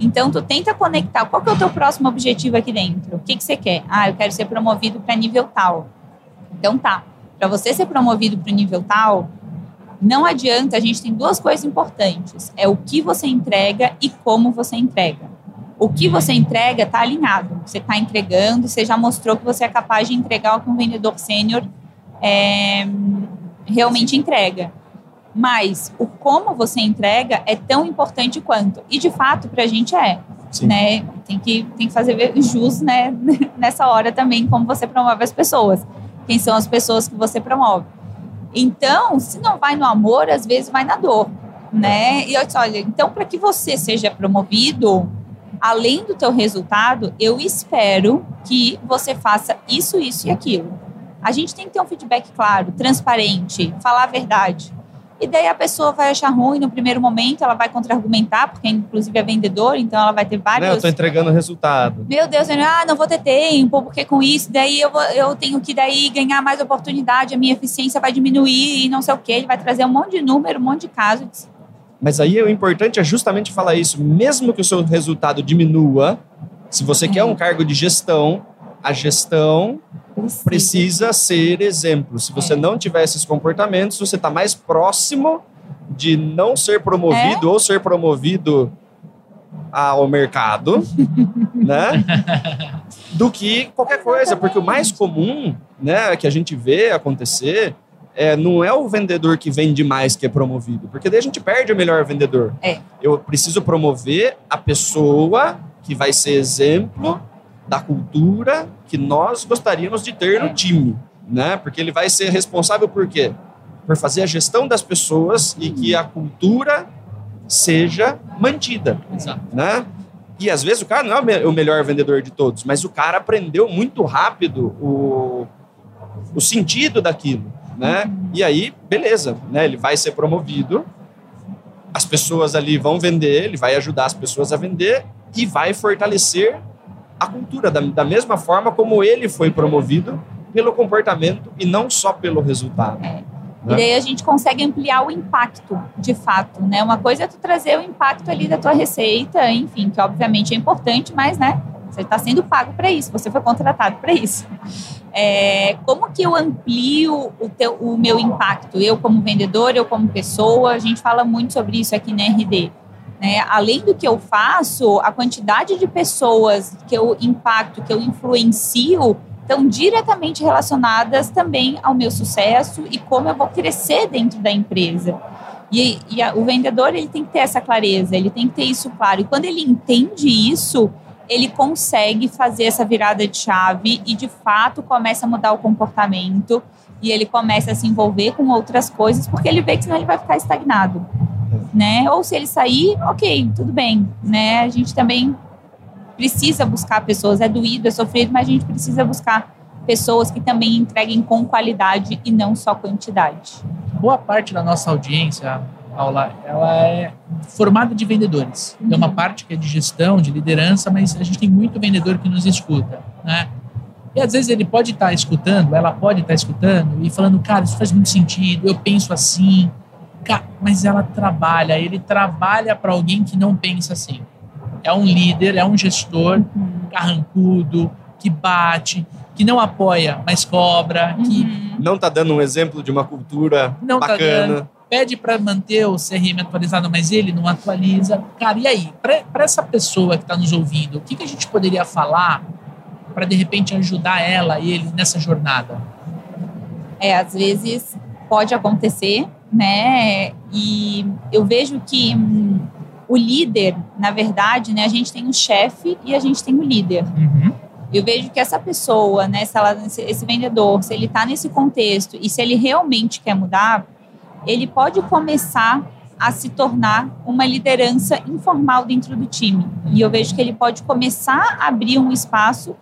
Então, tu tenta conectar. Qual que é o teu próximo objetivo aqui dentro? O que, que você quer? Ah, eu quero ser promovido para nível tal. Então, tá. Para você ser promovido para o nível tal, não adianta. A gente tem duas coisas importantes: é o que você entrega e como você entrega o que você entrega está alinhado. Você está entregando, você já mostrou que você é capaz de entregar o que um vendedor sênior é, realmente entrega. Mas o como você entrega é tão importante quanto. E de fato, para a gente é. Né? Tem, que, tem que fazer jus né? nessa hora também, como você promove as pessoas. Quem são as pessoas que você promove. Então, se não vai no amor, às vezes vai na dor. Né? E eu disse, olha, então para que você seja promovido, além do teu resultado, eu espero que você faça isso, isso e aquilo. A gente tem que ter um feedback claro, transparente, falar a verdade. E daí a pessoa vai achar ruim no primeiro momento, ela vai contra-argumentar, porque inclusive é vendedor, então ela vai ter vários... Não, eu tô entregando resultado. Meu Deus, eu, ah, não vou ter tempo, porque com isso, daí eu, vou, eu tenho que daí ganhar mais oportunidade, a minha eficiência vai diminuir e não sei o quê. Ele vai trazer um monte de número, um monte de casos. Mas aí o importante é justamente falar isso. Mesmo que o seu resultado diminua, se você é. quer um cargo de gestão, a gestão precisa, precisa ser exemplo. Se você é. não tiver esses comportamentos, você está mais próximo de não ser promovido é? ou ser promovido ao mercado, né? Do que qualquer coisa, porque o mais comum, né, que a gente vê acontecer é, não é o vendedor que vende mais que é promovido, porque daí a gente perde o melhor vendedor. É. Eu preciso promover a pessoa que vai ser exemplo da cultura que nós gostaríamos de ter no time, né? Porque ele vai ser responsável por quê? Por fazer a gestão das pessoas e que a cultura seja mantida, Exato. né? E às vezes o cara não é o melhor vendedor de todos, mas o cara aprendeu muito rápido o, o sentido daquilo né? E aí, beleza, né? Ele vai ser promovido, as pessoas ali vão vender, ele vai ajudar as pessoas a vender e vai fortalecer a cultura da, da mesma forma como ele foi promovido pelo comportamento e não só pelo resultado. Né? E daí a gente consegue ampliar o impacto, de fato, né? Uma coisa é tu trazer o impacto ali da tua receita, enfim, que obviamente é importante, mas, né? Você está sendo pago para isso, você foi contratado para isso. É, como que eu amplio o, teu, o meu impacto? Eu como vendedor, eu como pessoa, a gente fala muito sobre isso aqui na RD. Né? Além do que eu faço, a quantidade de pessoas que eu impacto, que eu influencio, estão diretamente relacionadas também ao meu sucesso e como eu vou crescer dentro da empresa. E, e a, o vendedor ele tem que ter essa clareza, ele tem que ter isso claro. E quando ele entende isso, ele consegue fazer essa virada de chave e de fato começa a mudar o comportamento e ele começa a se envolver com outras coisas porque ele vê que senão ele vai ficar estagnado. Né? Ou se ele sair, ok, tudo bem, né? A gente também precisa buscar pessoas, é doído, é sofrido, mas a gente precisa buscar pessoas que também entreguem com qualidade e não só quantidade. Boa parte da nossa audiência, Paula, ela é formada de vendedores. Tem uma parte que é de gestão, de liderança, mas a gente tem muito vendedor que nos escuta, né? E às vezes ele pode estar tá escutando, ela pode estar tá escutando e falando, cara, isso faz muito sentido, eu penso assim. Mas ela trabalha, ele trabalha para alguém que não pensa assim. É um líder, é um gestor uhum. carrancudo, que bate, que não apoia, mas cobra, uhum. que não está dando um exemplo de uma cultura não tá bacana. Tá pede para manter o CRM atualizado, mas ele não atualiza. Cara, e aí? Para essa pessoa que está nos ouvindo, o que, que a gente poderia falar para de repente ajudar ela e ele nessa jornada? É, às vezes pode acontecer, né? E eu vejo que hum, o líder, na verdade, né? A gente tem o chefe e a gente tem o líder. Uhum. Eu vejo que essa pessoa, né, se ela, esse vendedor, se ele está nesse contexto e se ele realmente quer mudar, ele pode começar a se tornar uma liderança informal dentro do time. E eu vejo que ele pode começar a abrir um espaço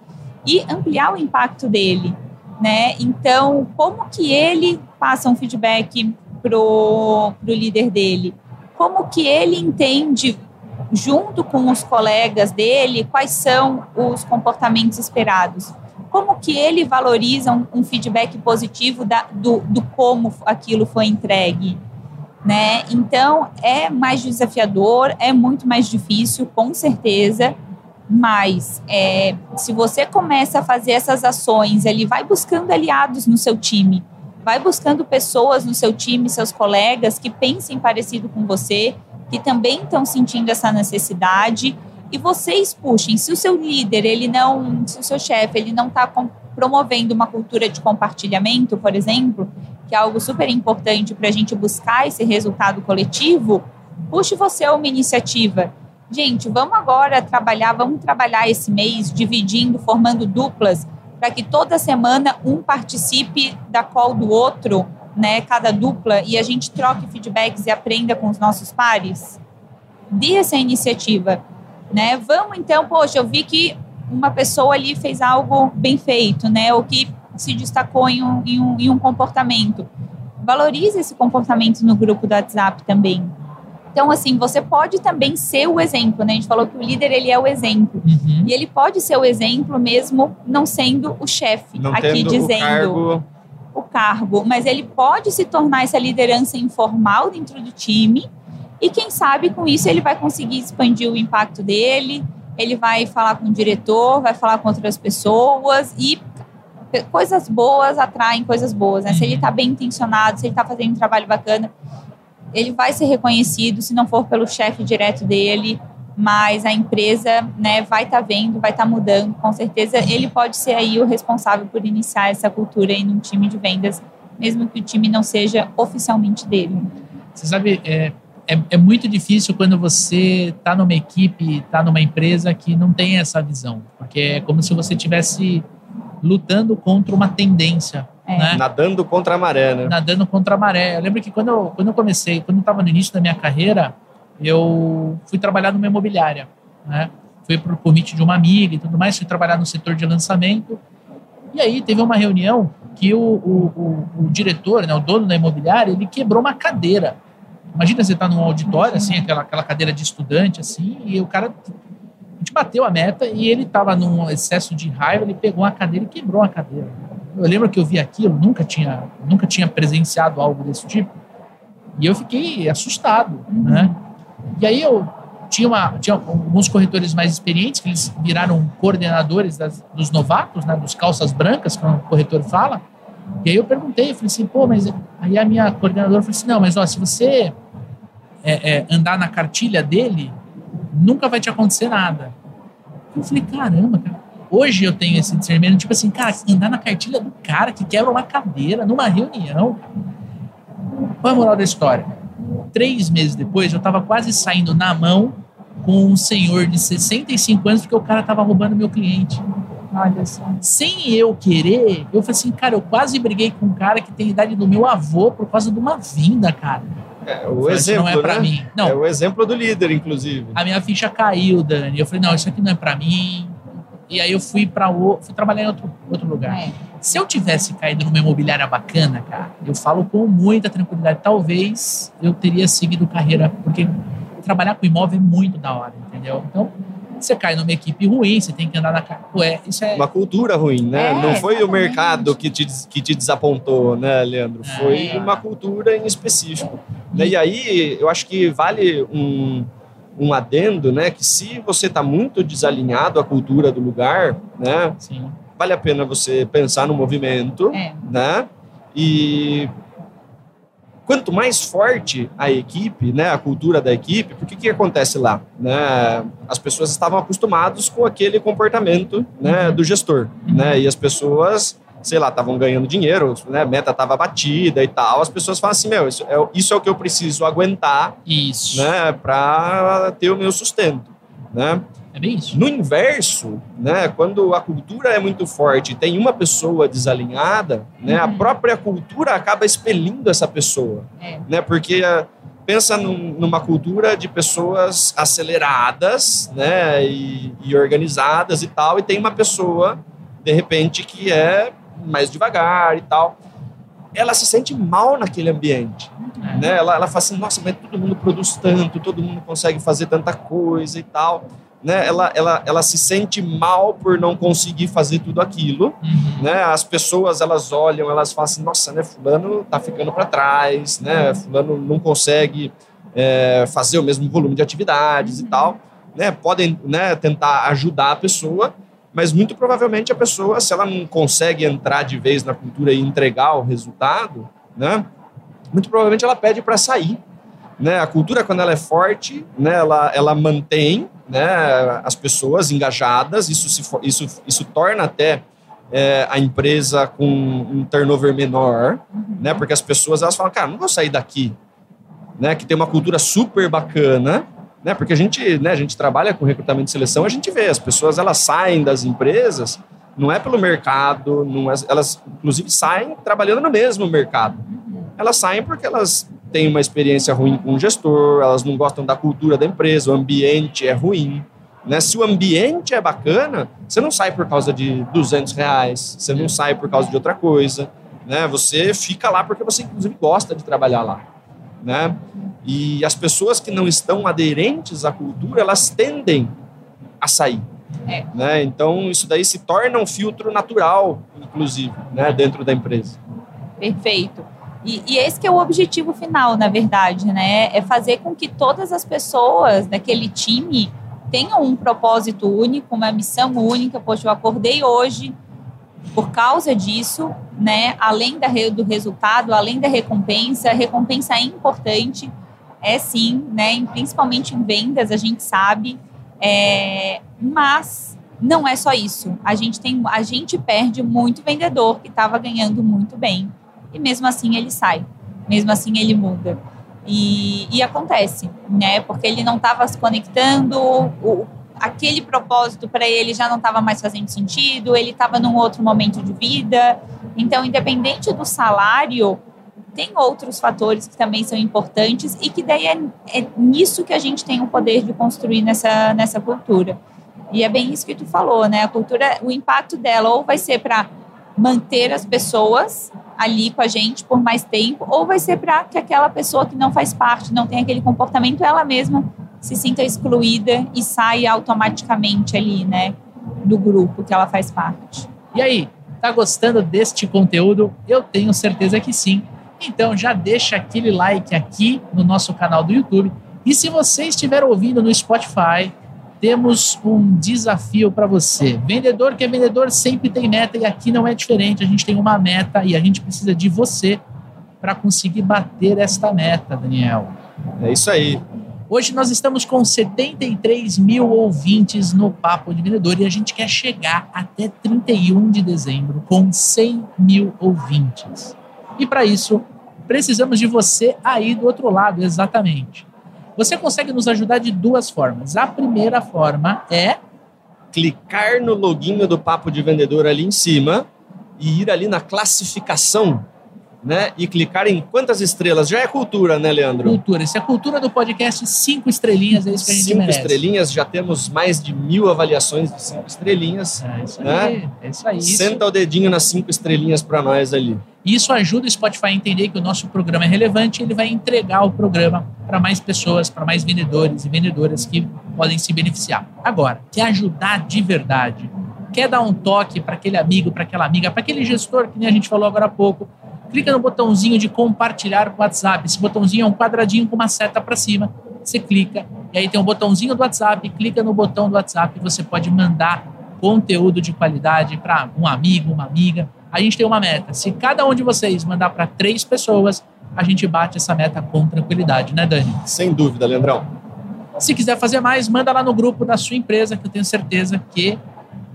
e ampliar o impacto dele, né? Então, como que ele passa um feedback pro, pro líder dele? Como que ele entende junto com os colegas dele, quais são os comportamentos esperados. Como que ele valoriza um, um feedback positivo da, do, do como aquilo foi entregue. Né? Então, é mais desafiador, é muito mais difícil, com certeza, mas é, se você começa a fazer essas ações, ele vai buscando aliados no seu time, vai buscando pessoas no seu time, seus colegas que pensem parecido com você, que também estão sentindo essa necessidade e vocês puxem. Se o seu líder, ele não, se o seu chefe, ele não está promovendo uma cultura de compartilhamento, por exemplo, que é algo super importante para a gente buscar esse resultado coletivo, puxe você uma iniciativa. Gente, vamos agora trabalhar, vamos trabalhar esse mês dividindo, formando duplas, para que toda semana um participe da call do outro né, cada dupla, e a gente troque feedbacks e aprenda com os nossos pares? Dê essa iniciativa, né? Vamos então, poxa, eu vi que uma pessoa ali fez algo bem feito, né? Ou que se destacou em um, em um, em um comportamento. Valorize esse comportamento no grupo do WhatsApp também. Então, assim, você pode também ser o exemplo, né? A gente falou que o líder, ele é o exemplo. Uhum. E ele pode ser o exemplo mesmo não sendo o chefe aqui dizendo o cargo, mas ele pode se tornar essa liderança informal dentro do time e quem sabe com isso ele vai conseguir expandir o impacto dele, ele vai falar com o diretor, vai falar com outras pessoas e coisas boas atraem coisas boas, né? Se ele está bem intencionado, se ele está fazendo um trabalho bacana, ele vai ser reconhecido, se não for pelo chefe direto dele, mas a empresa né, vai estar tá vendo, vai estar tá mudando, com certeza ele pode ser aí o responsável por iniciar essa cultura em um time de vendas, mesmo que o time não seja oficialmente dele. Você sabe, é, é, é muito difícil quando você está numa equipe, está numa empresa que não tem essa visão, porque é como se você estivesse lutando contra uma tendência. É. Né? Nadando contra a maré, né? Nadando contra a maré. Eu lembro que quando eu, quando eu comecei, quando eu estava no início da minha carreira, eu fui trabalhar numa imobiliária, né? Fui por convite de uma amiga e tudo mais, fui trabalhar no setor de lançamento. E aí teve uma reunião que o, o, o, o diretor, né, o dono da imobiliária, ele quebrou uma cadeira. Imagina você estar tá num auditório, assim, aquela, aquela cadeira de estudante, assim, e o cara a gente bateu a meta e ele estava num excesso de raiva, ele pegou a cadeira e quebrou a cadeira. Eu lembro que eu vi aquilo, nunca tinha, nunca tinha presenciado algo desse tipo, e eu fiquei assustado, né? E aí eu tinha, uma, tinha alguns corretores mais experientes, que eles viraram coordenadores das, dos novatos, né, dos calças brancas, como o corretor fala. E aí eu perguntei, eu falei assim, pô, mas... Aí a minha coordenadora falou assim, não, mas ó, se você é, é, andar na cartilha dele, nunca vai te acontecer nada. Eu falei, caramba, cara. Hoje eu tenho esse discernimento, tipo assim, cara, andar na cartilha do cara que quebra uma cadeira numa reunião. Qual é a moral da história? três meses depois, eu estava quase saindo na mão com um senhor de 65 anos, porque o cara estava roubando meu cliente. Olha só. Sem eu querer, eu falei assim, cara, eu quase briguei com um cara que tem a idade do meu avô por causa de uma vinda, cara. É o exemplo, não é para né? mim. Não. É o exemplo do líder, inclusive. A minha ficha caiu, Dani. Eu falei, não, isso aqui não é para mim. E aí eu fui para o fui trabalhar em outro, outro lugar. É. Se eu tivesse caído numa imobiliária bacana, cara, eu falo com muita tranquilidade, talvez eu teria seguido carreira, porque trabalhar com imóvel é muito da hora, entendeu? Então, você cai numa equipe ruim, você tem que andar na Ué, isso é. Uma cultura ruim, né? É, Não foi exatamente. o mercado que te, que te desapontou, né, Leandro? É. Foi uma cultura em específico. E, e aí, eu acho que vale um, um adendo, né? Que se você está muito desalinhado à cultura do lugar, né? Sim. Vale a pena você pensar no movimento, é. né? E quanto mais forte a equipe, né, a cultura da equipe, porque o que acontece lá? Né? As pessoas estavam acostumadas com aquele comportamento né, uhum. do gestor, uhum. né? E as pessoas, sei lá, estavam ganhando dinheiro, né? A meta estava batida e tal. As pessoas falam assim, meu, isso é, isso é o que eu preciso aguentar, isso, né, para ter o meu sustento, né? É bem isso. No inverso, né, quando a cultura é muito forte e tem uma pessoa desalinhada, né, uhum. a própria cultura acaba expelindo essa pessoa. É. Né, porque uh, pensa num, numa cultura de pessoas aceleradas né, e, e organizadas e tal, e tem uma pessoa, de repente, que é mais devagar e tal ela se sente mal naquele ambiente. Né? Ela, ela fala assim, nossa, mas todo mundo produz tanto, todo mundo consegue fazer tanta coisa e tal né, ela, ela, ela se sente mal por não conseguir fazer tudo aquilo, uhum. né? As pessoas elas olham, elas falam assim, nossa, né, fulano tá ficando para trás, né? Fulano não consegue é, fazer o mesmo volume de atividades uhum. e tal, né? Podem, né, tentar ajudar a pessoa, mas muito provavelmente a pessoa, se ela não consegue entrar de vez na cultura e entregar o resultado, né? Muito provavelmente ela pede para sair, né? A cultura quando ela é forte, né? Ela, ela mantém né, as pessoas engajadas, isso, se, isso, isso torna até é, a empresa com um turnover menor, uhum. né, porque as pessoas elas falam, cara, não vou sair daqui, né, que tem uma cultura super bacana, né, porque a gente, né, a gente trabalha com recrutamento e seleção, a gente vê, as pessoas elas saem das empresas, não é pelo mercado, não é, elas inclusive saem trabalhando no mesmo mercado. Elas saem porque elas têm uma experiência ruim com o gestor, elas não gostam da cultura da empresa, o ambiente é ruim. Né? Se o ambiente é bacana, você não sai por causa de 200 reais, você não sai por causa de outra coisa. Né? Você fica lá porque você, inclusive, gosta de trabalhar lá. Né? E as pessoas que não estão aderentes à cultura, elas tendem a sair. É. Né? Então, isso daí se torna um filtro natural, inclusive, né? dentro da empresa. Perfeito. E, e, esse que é o objetivo final, na verdade, né? É fazer com que todas as pessoas daquele time tenham um propósito único, uma missão única. Poxa, eu acordei hoje por causa disso, né? Além da, do resultado, além da recompensa, recompensa é importante, é sim, né? Principalmente em vendas, a gente sabe. É, mas não é só isso. A gente tem, a gente perde muito vendedor que estava ganhando muito bem e mesmo assim ele sai, mesmo assim ele muda. E, e acontece, né? Porque ele não estava se conectando, o, aquele propósito para ele já não estava mais fazendo sentido, ele estava num outro momento de vida. Então, independente do salário, tem outros fatores que também são importantes e que daí é, é nisso que a gente tem o poder de construir nessa, nessa cultura. E é bem isso que tu falou, né? A cultura, o impacto dela ou vai ser para manter as pessoas ali com a gente por mais tempo, ou vai ser para que aquela pessoa que não faz parte, não tem aquele comportamento, ela mesma se sinta excluída e saia automaticamente ali, né, do grupo que ela faz parte. E aí, tá gostando deste conteúdo? Eu tenho certeza que sim. Então já deixa aquele like aqui no nosso canal do YouTube. E se você estiver ouvindo no Spotify, temos um desafio para você. Vendedor que é vendedor sempre tem meta e aqui não é diferente. A gente tem uma meta e a gente precisa de você para conseguir bater esta meta, Daniel. É isso aí. Hoje nós estamos com 73 mil ouvintes no Papo de Vendedor e a gente quer chegar até 31 de dezembro com 100 mil ouvintes. E para isso, precisamos de você aí do outro lado, exatamente. Você consegue nos ajudar de duas formas. A primeira forma é clicar no login do Papo de Vendedor ali em cima e ir ali na classificação né? E clicar em quantas estrelas? Já é cultura, né, Leandro? Cultura. Isso é cultura do podcast cinco estrelinhas, é isso que a gente cinco merece. estrelinhas, já temos mais de mil avaliações de cinco estrelinhas. É isso né? aí. É isso aí. Isso, Senta o dedinho nas cinco estrelinhas para nós ali. isso ajuda o Spotify a entender que o nosso programa é relevante e ele vai entregar o programa para mais pessoas, para mais vendedores e vendedoras que podem se beneficiar. Agora, quer ajudar de verdade? Quer dar um toque para aquele amigo, para aquela amiga, para aquele gestor que nem a gente falou agora há pouco? Clica no botãozinho de compartilhar com o WhatsApp. Esse botãozinho é um quadradinho com uma seta para cima. Você clica e aí tem um botãozinho do WhatsApp. Clica no botão do WhatsApp e você pode mandar conteúdo de qualidade para um amigo, uma amiga. A gente tem uma meta. Se cada um de vocês mandar para três pessoas, a gente bate essa meta com tranquilidade, né, Dani? Sem dúvida, Leandrão. Se quiser fazer mais, manda lá no grupo da sua empresa, que eu tenho certeza que,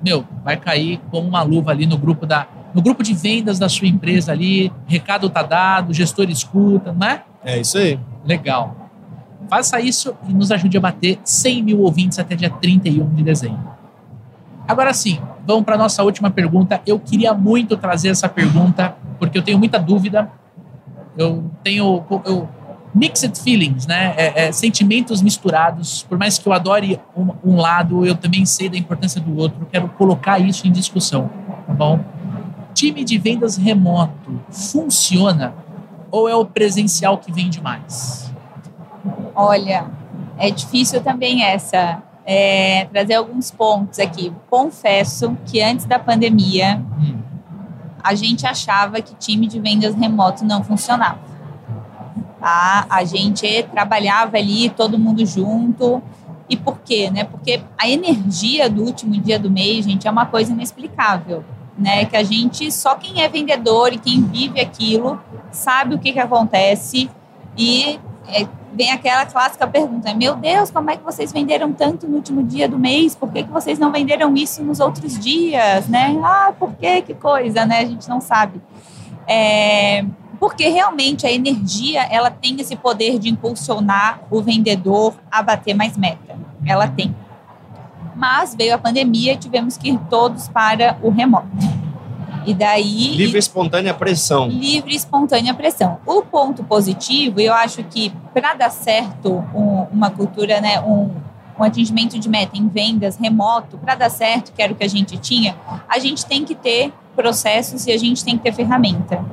meu, vai cair como uma luva ali no grupo da no grupo de vendas da sua empresa ali, recado tá dado, gestor escuta, não é? É isso aí. Legal. Faça isso e nos ajude a bater 100 mil ouvintes até dia 31 de dezembro. Agora sim, vamos para a nossa última pergunta. Eu queria muito trazer essa pergunta, porque eu tenho muita dúvida. Eu tenho eu, mixed feelings, né? É, é, sentimentos misturados. Por mais que eu adore um, um lado, eu também sei da importância do outro. Quero colocar isso em discussão, tá bom? Time de vendas remoto funciona ou é o presencial que vende mais? Olha, é difícil também essa. É, trazer alguns pontos aqui. Confesso que antes da pandemia, hum. a gente achava que time de vendas remoto não funcionava. Tá? A gente trabalhava ali, todo mundo junto. E por quê? Né? Porque a energia do último dia do mês, gente, é uma coisa inexplicável né? Que a gente, só quem é vendedor e quem vive aquilo, sabe o que, que acontece e é, vem aquela clássica pergunta: Meu Deus, como é que vocês venderam tanto no último dia do mês? Por que, que vocês não venderam isso nos outros dias, né? Ah, por que? Que coisa, né? A gente não sabe. É, porque realmente a energia ela tem esse poder de impulsionar o vendedor a bater mais meta. Ela tem mas veio a pandemia e tivemos que ir todos para o remoto. E daí. Livre e espontânea pressão. Livre espontânea pressão. O ponto positivo, eu acho que para dar certo um, uma cultura, né, um, um atingimento de meta em vendas remoto, para dar certo, que era o que a gente tinha, a gente tem que ter processos e a gente tem que ter ferramenta.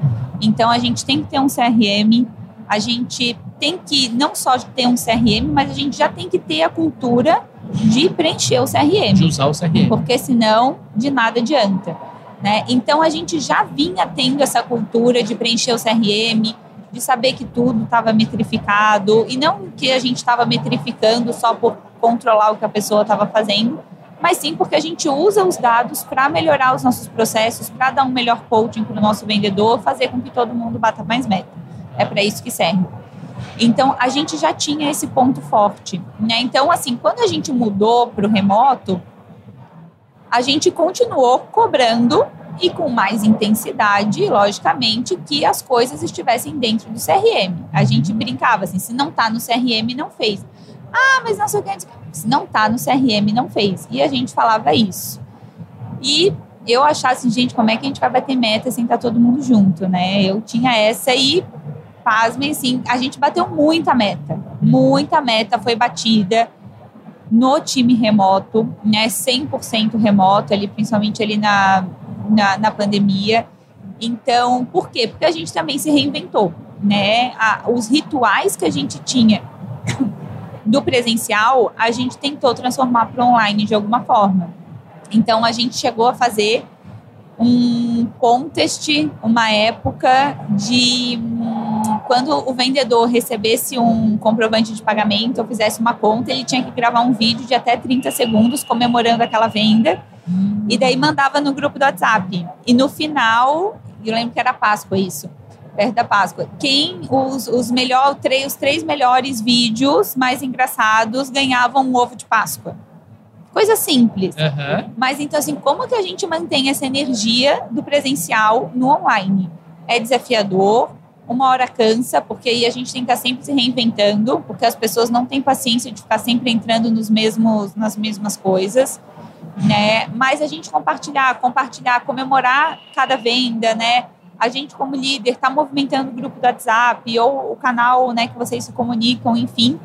Então a gente tem que ter um CRM, a gente tem que não só ter um CRM, mas a gente já tem que ter a cultura de preencher o CRM. De usar o CRM. Porque senão, de nada adianta. Né? Então, a gente já vinha tendo essa cultura de preencher o CRM, de saber que tudo estava metrificado, e não que a gente estava metrificando só por controlar o que a pessoa estava fazendo, mas sim porque a gente usa os dados para melhorar os nossos processos, para dar um melhor coaching para o nosso vendedor, fazer com que todo mundo bata mais meta. É para isso que serve. Então, a gente já tinha esse ponto forte. Né? Então, assim, quando a gente mudou para o remoto, a gente continuou cobrando e com mais intensidade, logicamente, que as coisas estivessem dentro do CRM. A gente brincava assim, se não está no CRM, não fez. Ah, mas não sei o que. Se não está no CRM, não fez. E a gente falava isso. E eu achava assim, gente, como é que a gente vai bater meta sem estar tá todo mundo junto, né? Eu tinha essa e pasmem, assim, a gente bateu muita meta. Muita meta foi batida no time remoto, né? 100% remoto, ali, principalmente ali na, na, na, pandemia. Então, por quê? Porque a gente também se reinventou, né? A, os rituais que a gente tinha do presencial, a gente tentou transformar para online de alguma forma. Então, a gente chegou a fazer um contest, uma época de quando o vendedor recebesse um comprovante de pagamento ou fizesse uma conta, ele tinha que gravar um vídeo de até 30 segundos comemorando aquela venda e daí mandava no grupo do WhatsApp. E no final, eu lembro que era Páscoa isso, perto da Páscoa, quem os, os, melhor, três, os três melhores vídeos mais engraçados ganhavam um ovo de Páscoa. Coisa simples. Uhum. Mas então, assim, como que a gente mantém essa energia do presencial no online? É desafiador, uma hora cansa, porque aí a gente tem que estar sempre se reinventando, porque as pessoas não têm paciência de ficar sempre entrando nos mesmos, nas mesmas coisas, né? Mas a gente compartilhar, compartilhar, comemorar cada venda, né? a gente como líder está movimentando o grupo do WhatsApp ou o canal né, que vocês se comunicam, enfim,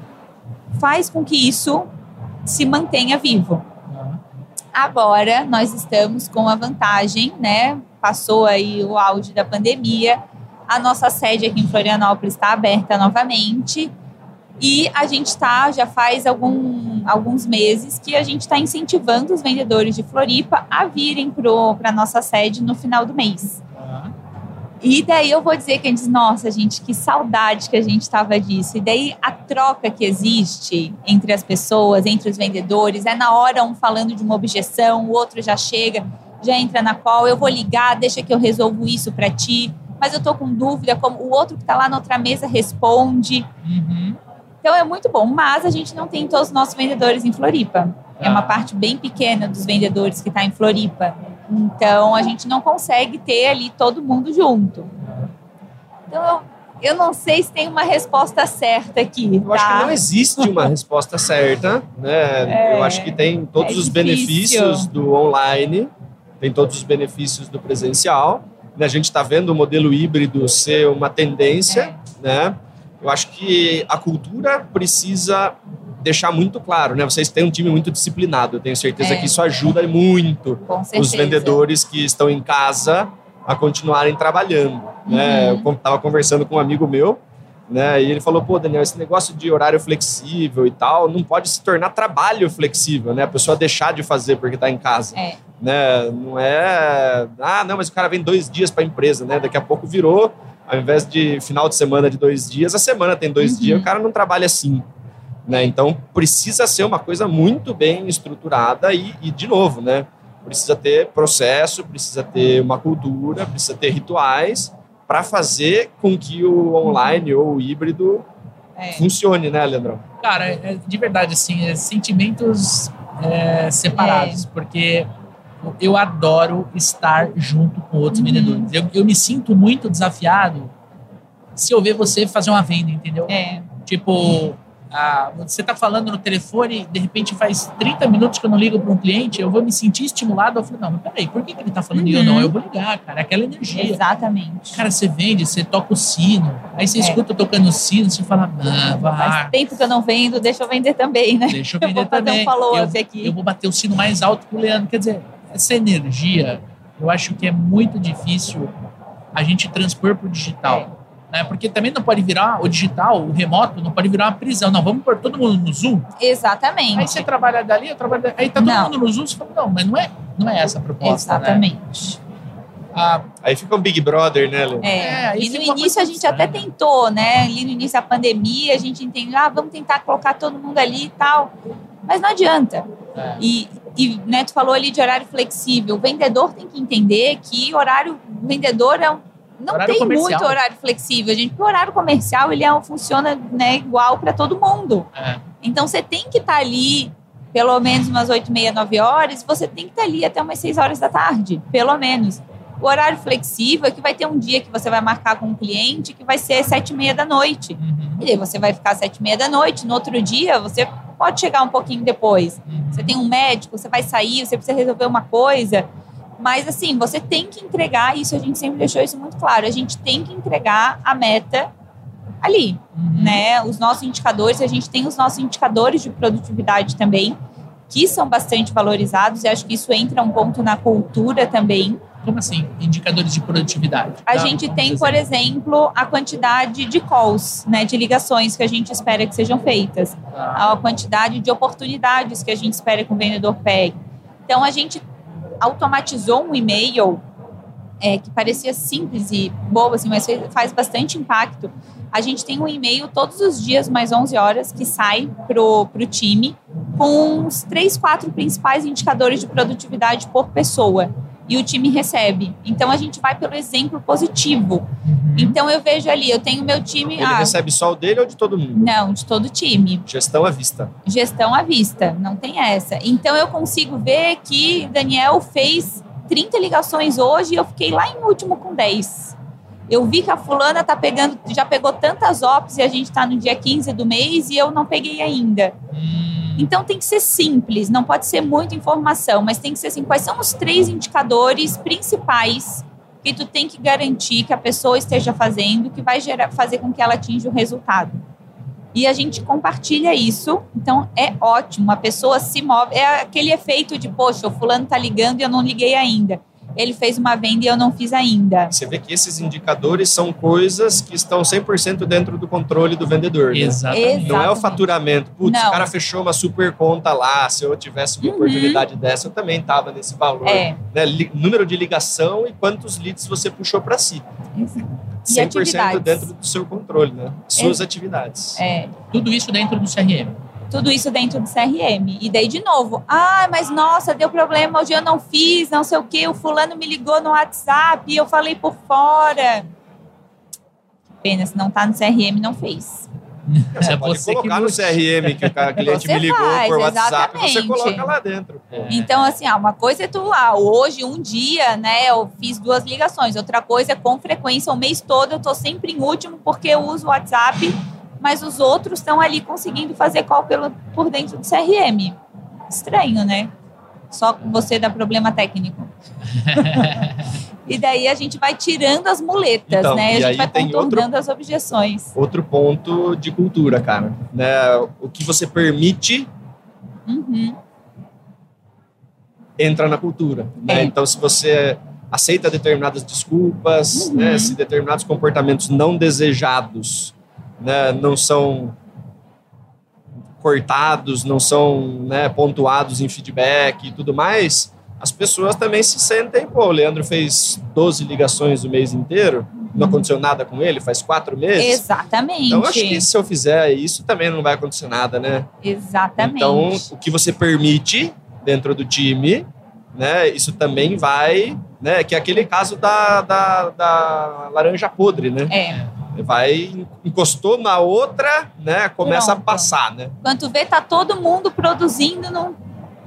faz com que isso se mantenha vivo. Agora nós estamos com a vantagem, né? Passou aí o auge da pandemia, a nossa sede aqui em Florianópolis está aberta novamente e a gente está, já faz algum, alguns meses, que a gente está incentivando os vendedores de Floripa a virem para a nossa sede no final do mês. E daí eu vou dizer que a gente diz, nossa, gente, que saudade que a gente estava disso. E daí a troca que existe entre as pessoas, entre os vendedores, é na hora um falando de uma objeção, o outro já chega, já entra na qual eu vou ligar, deixa que eu resolvo isso para ti. Mas eu tô com dúvida, como o outro que está lá na outra mesa responde. Uhum. Então é muito bom, mas a gente não tem todos os nossos vendedores em Floripa. É uma ah. parte bem pequena dos vendedores que está em Floripa. Então a gente não consegue ter ali todo mundo junto. Então eu, eu não sei se tem uma resposta certa aqui. Eu tá? acho que tá? não existe uma resposta certa. Né? É, eu acho que tem todos é os difícil. benefícios do online, tem todos os benefícios do presencial. Né? A gente está vendo o modelo híbrido ser uma tendência. Né? Eu acho que a cultura precisa deixar muito claro, né? Vocês têm um time muito disciplinado. Eu tenho certeza é. que isso ajuda muito os vendedores que estão em casa a continuarem trabalhando. Né? Uhum. Eu estava conversando com um amigo meu, né? E ele falou: pô, Daniel, esse negócio de horário flexível e tal não pode se tornar trabalho flexível, né? A pessoa deixar de fazer porque está em casa. É. Né? Não é. Ah, não, mas o cara vem dois dias para a empresa, né? Daqui a pouco virou, ao invés de final de semana de dois dias, a semana tem dois uhum. dias, o cara não trabalha assim. Né? Então, precisa ser uma coisa muito bem estruturada e, e, de novo, né? precisa ter processo, precisa ter uma cultura, precisa ter rituais para fazer com que o online ou o híbrido é. funcione, né, Leandrão? Cara, é, de verdade, assim, é sentimentos é, separados, é. porque eu adoro estar junto com outros uhum. vendedores. Eu, eu me sinto muito desafiado se eu ver você fazer uma venda, entendeu? É. Tipo, ah, você está falando no telefone, de repente faz 30 minutos que eu não ligo para um cliente, eu vou me sentir estimulado. Eu falo, não, mas peraí, por que, que ele está falando uhum. eu não? Eu vou ligar, cara, aquela energia. Exatamente. Cara, você vende, você toca o sino, aí você é. escuta tocando o sino, você fala, não, vai. Faz tempo que eu não vendo, deixa eu vender também, né? Deixa eu vender eu vou também. Um follow-up aqui. Eu vou bater o sino mais alto que o Leandro. Quer dizer, essa energia, eu acho que é muito difícil a gente transpor para o digital. Né? Porque também não pode virar o digital, o remoto, não pode virar uma prisão. Não, vamos pôr todo mundo no Zoom. Exatamente. Aí você trabalha dali, eu trabalho dali. Aí tá todo não. mundo no Zoom, você fala, não, mas não é, não é essa a proposta. Né? Exatamente. Né? Ah, aí fica um Big Brother, né, Lu? É, é e no início a gente até tentou, né? Ali no início da pandemia, a gente entendeu, ah, vamos tentar colocar todo mundo ali e tal. Mas não adianta. É. E, e né, tu falou ali de horário flexível. O vendedor tem que entender que horário vendedor é um não horário tem comercial. muito horário flexível, gente. Porque o horário comercial ele é, funciona né, igual para todo mundo. É. Então você tem que estar tá ali pelo menos umas 8 e meia, 9 horas, você tem que estar tá ali até umas 6 horas da tarde, pelo menos. O horário flexível é que vai ter um dia que você vai marcar com um cliente que vai ser 7 e meia da noite. Uhum. E aí você vai ficar 7 e meia da noite, no outro dia você pode chegar um pouquinho depois. Você tem um médico, você vai sair, você precisa resolver uma coisa. Mas assim, você tem que entregar, isso a gente sempre deixou isso muito claro, a gente tem que entregar a meta ali, uhum. né? Os nossos indicadores, a gente tem os nossos indicadores de produtividade também, que são bastante valorizados, e acho que isso entra um ponto na cultura também. Como assim? Indicadores de produtividade? A tá, gente tem, por exemplo, a quantidade de calls, né, de ligações que a gente espera que sejam feitas, ah. a quantidade de oportunidades que a gente espera que o vendedor pegue. Então, a gente automatizou um e-mail é, que parecia simples e bobo, assim, mas faz bastante impacto. A gente tem um e-mail todos os dias, mais 11 horas, que sai pro, pro time com os três, quatro principais indicadores de produtividade por pessoa e o time recebe. Então a gente vai pelo exemplo positivo. Uhum. Então eu vejo ali, eu tenho meu time. Ele ah, recebe só o dele ou de todo mundo? Não, de todo o time. Gestão à vista. Gestão à vista, não tem essa. Então eu consigo ver que Daniel fez 30 ligações hoje e eu fiquei lá em último com 10. Eu vi que a fulana tá pegando, já pegou tantas ops e a gente está no dia 15 do mês e eu não peguei ainda. Hum. Então tem que ser simples, não pode ser muita informação, mas tem que ser assim, quais são os três indicadores principais que tu tem que garantir que a pessoa esteja fazendo, que vai gerar, fazer com que ela atinja o resultado. E a gente compartilha isso, então é ótimo. A pessoa se move, é aquele efeito de, poxa, o fulano tá ligando e eu não liguei ainda ele fez uma venda e eu não fiz ainda. Você vê que esses indicadores são coisas que estão 100% dentro do controle do vendedor. Né? Exatamente. Não é o faturamento. Putz, o cara fechou uma super conta lá, se eu tivesse uma uhum. oportunidade dessa, eu também estava nesse valor. É. Né? Número de ligação e quantos leads você puxou para si. Exato. 100% dentro do seu controle, né? Suas é. atividades. É. Tudo isso dentro do CRM tudo isso dentro do CRM. E daí, de novo, ah, mas nossa, deu problema, hoje eu não fiz, não sei o quê, o fulano me ligou no WhatsApp e eu falei por fora. Pena, se não tá no CRM, não fez. Você pode colocar que no CRM que o cliente você me ligou faz, por WhatsApp, exatamente. você coloca lá dentro. É. Então, assim, ah, uma coisa é tu lá, hoje, um dia, né, eu fiz duas ligações. Outra coisa é com frequência, o mês todo eu tô sempre em último porque eu uso o WhatsApp mas os outros estão ali conseguindo fazer call pelo, por dentro do CRM. Estranho, né? Só você dá problema técnico. e daí a gente vai tirando as muletas, então, né? A gente vai contornando outro, as objeções. Outro ponto de cultura, cara. Né? O que você permite uhum. entra na cultura. Né? É. Então, se você aceita determinadas desculpas, uhum. né? se determinados comportamentos não desejados né, não são cortados, não são né, pontuados em feedback e tudo mais, as pessoas também se sentem, pô, o Leandro fez 12 ligações o mês inteiro, não uhum. aconteceu nada com ele, faz quatro meses. Exatamente. Então, acho que se eu fizer isso, também não vai acontecer nada, né? Exatamente. Então, o que você permite dentro do time, né, isso também vai, né, que é aquele caso da, da, da laranja podre, né? É vai encostou na outra, né? Começa Pronto. a passar, né? Quando vê, tá todo mundo produzindo no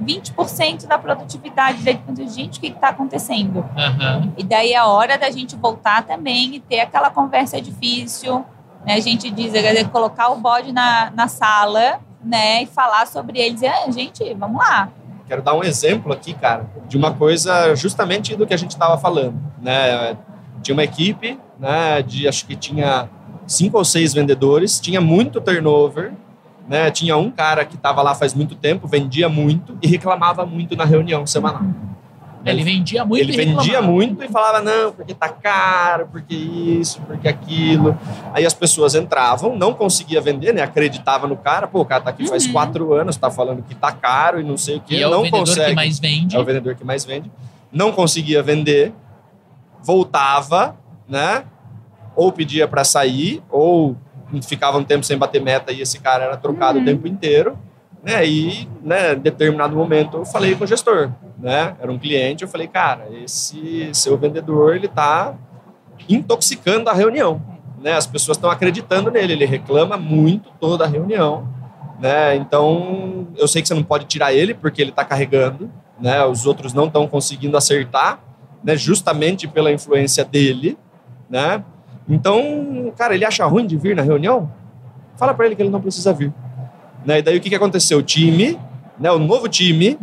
20% da produtividade. Daí, gente, o que está acontecendo? Uhum. E daí é a hora da gente voltar também e ter aquela conversa difícil. Né? A gente diz, dizer, colocar o bode na, na sala, né? E falar sobre ele, dizer, ah, gente, vamos lá. Quero dar um exemplo aqui, cara, de uma coisa justamente do que a gente estava falando, né? Tinha uma equipe, né, de acho que tinha cinco ou seis vendedores, tinha muito turnover, né? Tinha um cara que estava lá faz muito tempo, vendia muito e reclamava muito na reunião semanal. Ele vendia muito. Ele vendia muito e falava não, porque tá caro, porque isso, porque aquilo. Aí as pessoas entravam, não conseguia vender, né? Acreditava no cara, pô, o cara tá aqui uhum. faz quatro anos, tá falando que tá caro e não sei o que. E é não o vendedor consegue. que mais vende. É o vendedor que mais vende. Não conseguia vender voltava, né? Ou pedia para sair, ou ficava um tempo sem bater meta e esse cara era trocado uhum. o tempo inteiro. Né? E, né, em determinado momento, eu falei com o gestor, né? Era um cliente, eu falei, cara, esse seu vendedor, ele tá intoxicando a reunião, né? As pessoas estão acreditando nele, ele reclama muito toda a reunião, né? Então, eu sei que você não pode tirar ele porque ele está carregando, né? Os outros não estão conseguindo acertar, né, justamente pela influência dele, né? Então, cara, ele acha ruim de vir na reunião? Fala para ele que ele não precisa vir. Né? E daí o que, que aconteceu? O time, né, o novo time,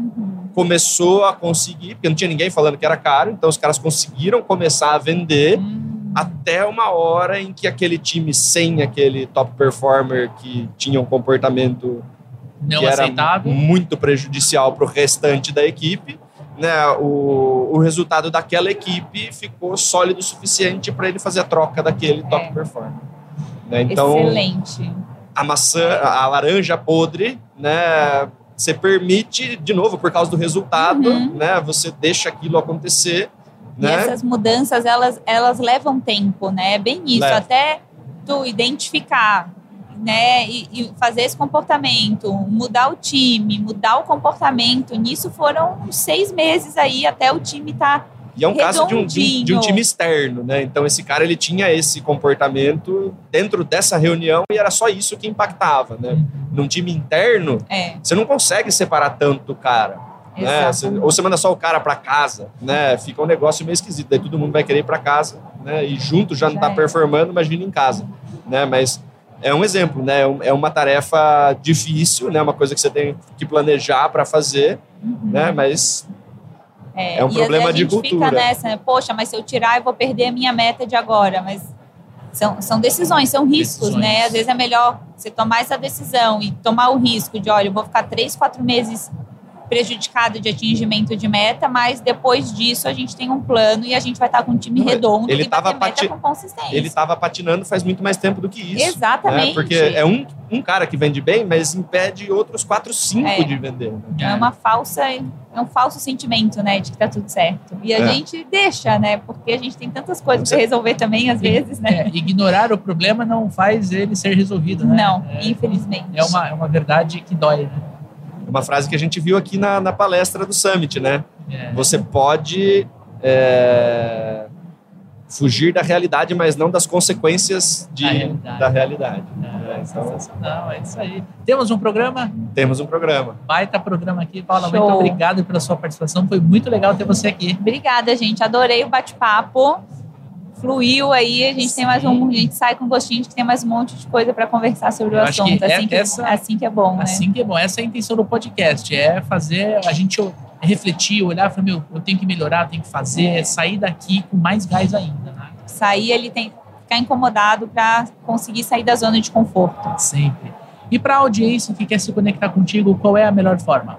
começou a conseguir, porque não tinha ninguém falando que era caro, então os caras conseguiram começar a vender hum. até uma hora em que aquele time sem aquele top performer que tinha um comportamento não que aceitável. era muito prejudicial para o restante da equipe, né, o, o resultado daquela equipe ficou sólido o suficiente para ele fazer a troca daquele top é. performer. Né? Então, Excelente. A maçã, a laranja podre, né, você permite, de novo, por causa do resultado, uhum. né, você deixa aquilo acontecer. E né? essas mudanças, elas, elas levam tempo, né? É bem isso. Leva. Até tu identificar né, e, e, fazer esse comportamento, mudar o time, mudar o comportamento. Nisso foram seis meses aí até o time estar tá e é um caso de um, de, de um, time externo, né? Então esse cara ele tinha esse comportamento dentro dessa reunião e era só isso que impactava, né? Num time interno, é. você não consegue separar tanto o cara. Né? Ou você manda só o cara para casa, né? Fica um negócio meio esquisito. Daí todo mundo vai querer ir para casa, né? E junto já não está é. performando, imagina em casa, né? Mas é um exemplo, né? É uma tarefa difícil, né? Uma coisa que você tem que planejar para fazer, uhum. né? Mas É, é um problema de cultura. Fica nessa, né? Poxa, mas se eu tirar, eu vou perder a minha meta de agora. Mas são, são decisões, são riscos, decisões. né? Às vezes é melhor você tomar essa decisão e tomar o risco de, olha, eu vou ficar três, quatro meses prejudicado de atingimento de meta, mas depois disso a gente tem um plano e a gente vai estar com um time redondo ele tava pati... com consistência. Ele estava patinando faz muito mais tempo do que isso. Né? Exatamente. Né? Porque é um, um cara que vende bem, mas impede outros quatro, cinco é. de vender. Né? É uma falsa é um falso sentimento, né, de que tá tudo certo. E a é. gente deixa, né, porque a gente tem tantas coisas para resolver também, às vezes, né. É, ignorar o problema não faz ele ser resolvido, né? Não, é, infelizmente. É uma, é uma verdade que dói, né? Uma frase que a gente viu aqui na, na palestra do Summit, né? É. Você pode é, fugir da realidade, mas não das consequências de, realidade. da realidade. É, é, então, não, é isso aí. Temos um programa? Temos um programa. Baita programa aqui. Paula, Show. muito obrigado pela sua participação. Foi muito legal ter você aqui. Obrigada, gente. Adorei o bate-papo fluiu aí, a gente Sim. tem mais um, a gente sai com gostinho de que tem mais um monte de coisa para conversar sobre o assunto. Assim, é, que, essa, assim que é bom, né? Assim que é bom. Essa é a intenção do podcast, é fazer a gente refletir, olhar e falar, meu, eu tenho que melhorar, eu tenho que fazer, é sair daqui com mais gás ainda. Né? Sair, ele tem que ficar incomodado para conseguir sair da zona de conforto. Sempre. E para a audiência que quer se conectar contigo, qual é a melhor forma?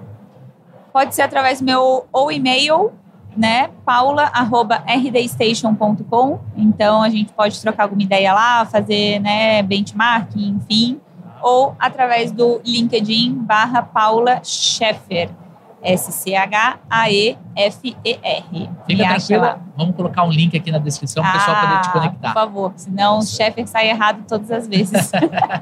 Pode ser através do meu ou e-mail né, paula@rdstation.com. Então a gente pode trocar alguma ideia lá, fazer, né, benchmarking, enfim, ou através do LinkedIn barra Paula Scheffer. S-C-H-A-E-F-E-R. Fica tranquila, vamos colocar um link aqui na descrição para o pessoal poder te ah, conectar. Por favor, senão o Scheffer sai errado todas as vezes.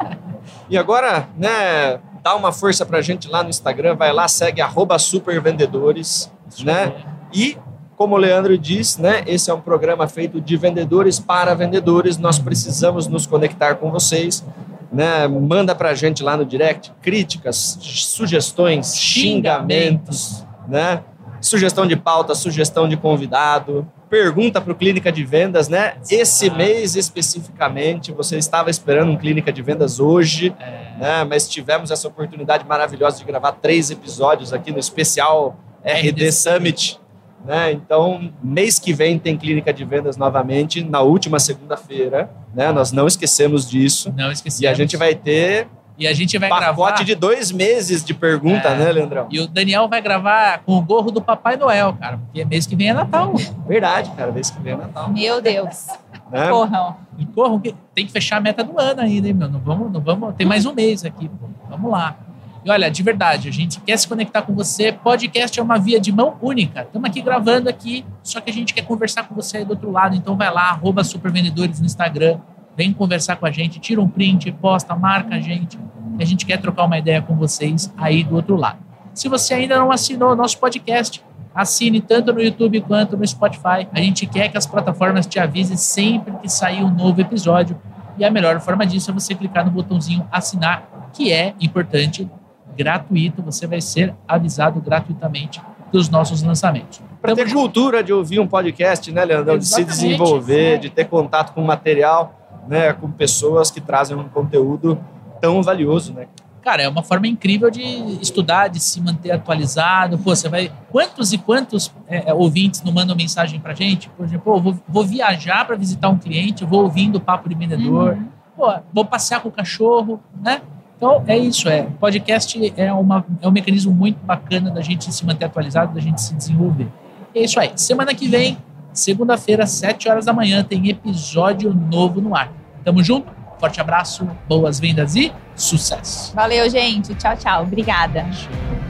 e agora, né, dá uma força para a gente lá no Instagram, vai lá, segue arroba supervendedores, né? E, como o Leandro disse, né, esse é um programa feito de vendedores para vendedores. Nós precisamos nos conectar com vocês. Né? Manda para a gente lá no direct críticas, sugestões, xingamentos, né? sugestão de pauta, sugestão de convidado, pergunta para o Clínica de Vendas, né? Esse mês especificamente, você estava esperando um Clínica de Vendas hoje, é. né? Mas tivemos essa oportunidade maravilhosa de gravar três episódios aqui no especial RD Summit né? Então, mês que vem tem clínica de vendas novamente, na última segunda-feira. Né? Nós não esquecemos disso. Não esquecemos. E a gente vai ter e a gente vai Pacote gravar. de dois meses de pergunta, é. né, Leandrão? E o Daniel vai gravar com o gorro do Papai Noel, cara. Porque mês que vem é Natal. Verdade, cara. Mês que vem é Natal. Meu Deus. Né? Corram. E corram, tem que fechar a meta do ano ainda, hein, meu? Não vamos, não vamos. Tem mais um mês aqui, pô. Vamos lá. E olha, de verdade, a gente quer se conectar com você. Podcast é uma via de mão única. Estamos aqui gravando aqui, só que a gente quer conversar com você aí do outro lado. Então vai lá, arroba supervendedores no Instagram. Vem conversar com a gente, tira um print, posta, marca a gente. A gente quer trocar uma ideia com vocês aí do outro lado. Se você ainda não assinou o nosso podcast, assine tanto no YouTube quanto no Spotify. A gente quer que as plataformas te avisem sempre que sair um novo episódio. E a melhor forma disso é você clicar no botãozinho assinar, que é importante gratuito, você vai ser avisado gratuitamente dos nossos lançamentos. Para ter cultura de ouvir um podcast, né, Leandrão? De se desenvolver, de ter contato com material, né, com pessoas que trazem um conteúdo tão valioso, né? Cara, é uma forma incrível de estudar, de se manter atualizado. Pô, você vai. Quantos e quantos é, é ouvintes não mandam mensagem pra gente? Por exemplo, vou, vou viajar para visitar um cliente, vou ouvindo o papo de vendedor, uhum. pô, vou passear com o cachorro, né? Então, é isso. É. Podcast é, uma, é um mecanismo muito bacana da gente se manter atualizado, da gente se desenvolver. É isso aí. Semana que vem, segunda-feira, 7 horas da manhã, tem episódio novo no ar. Tamo junto? Forte abraço, boas vendas e sucesso. Valeu, gente. Tchau, tchau. Obrigada. Show.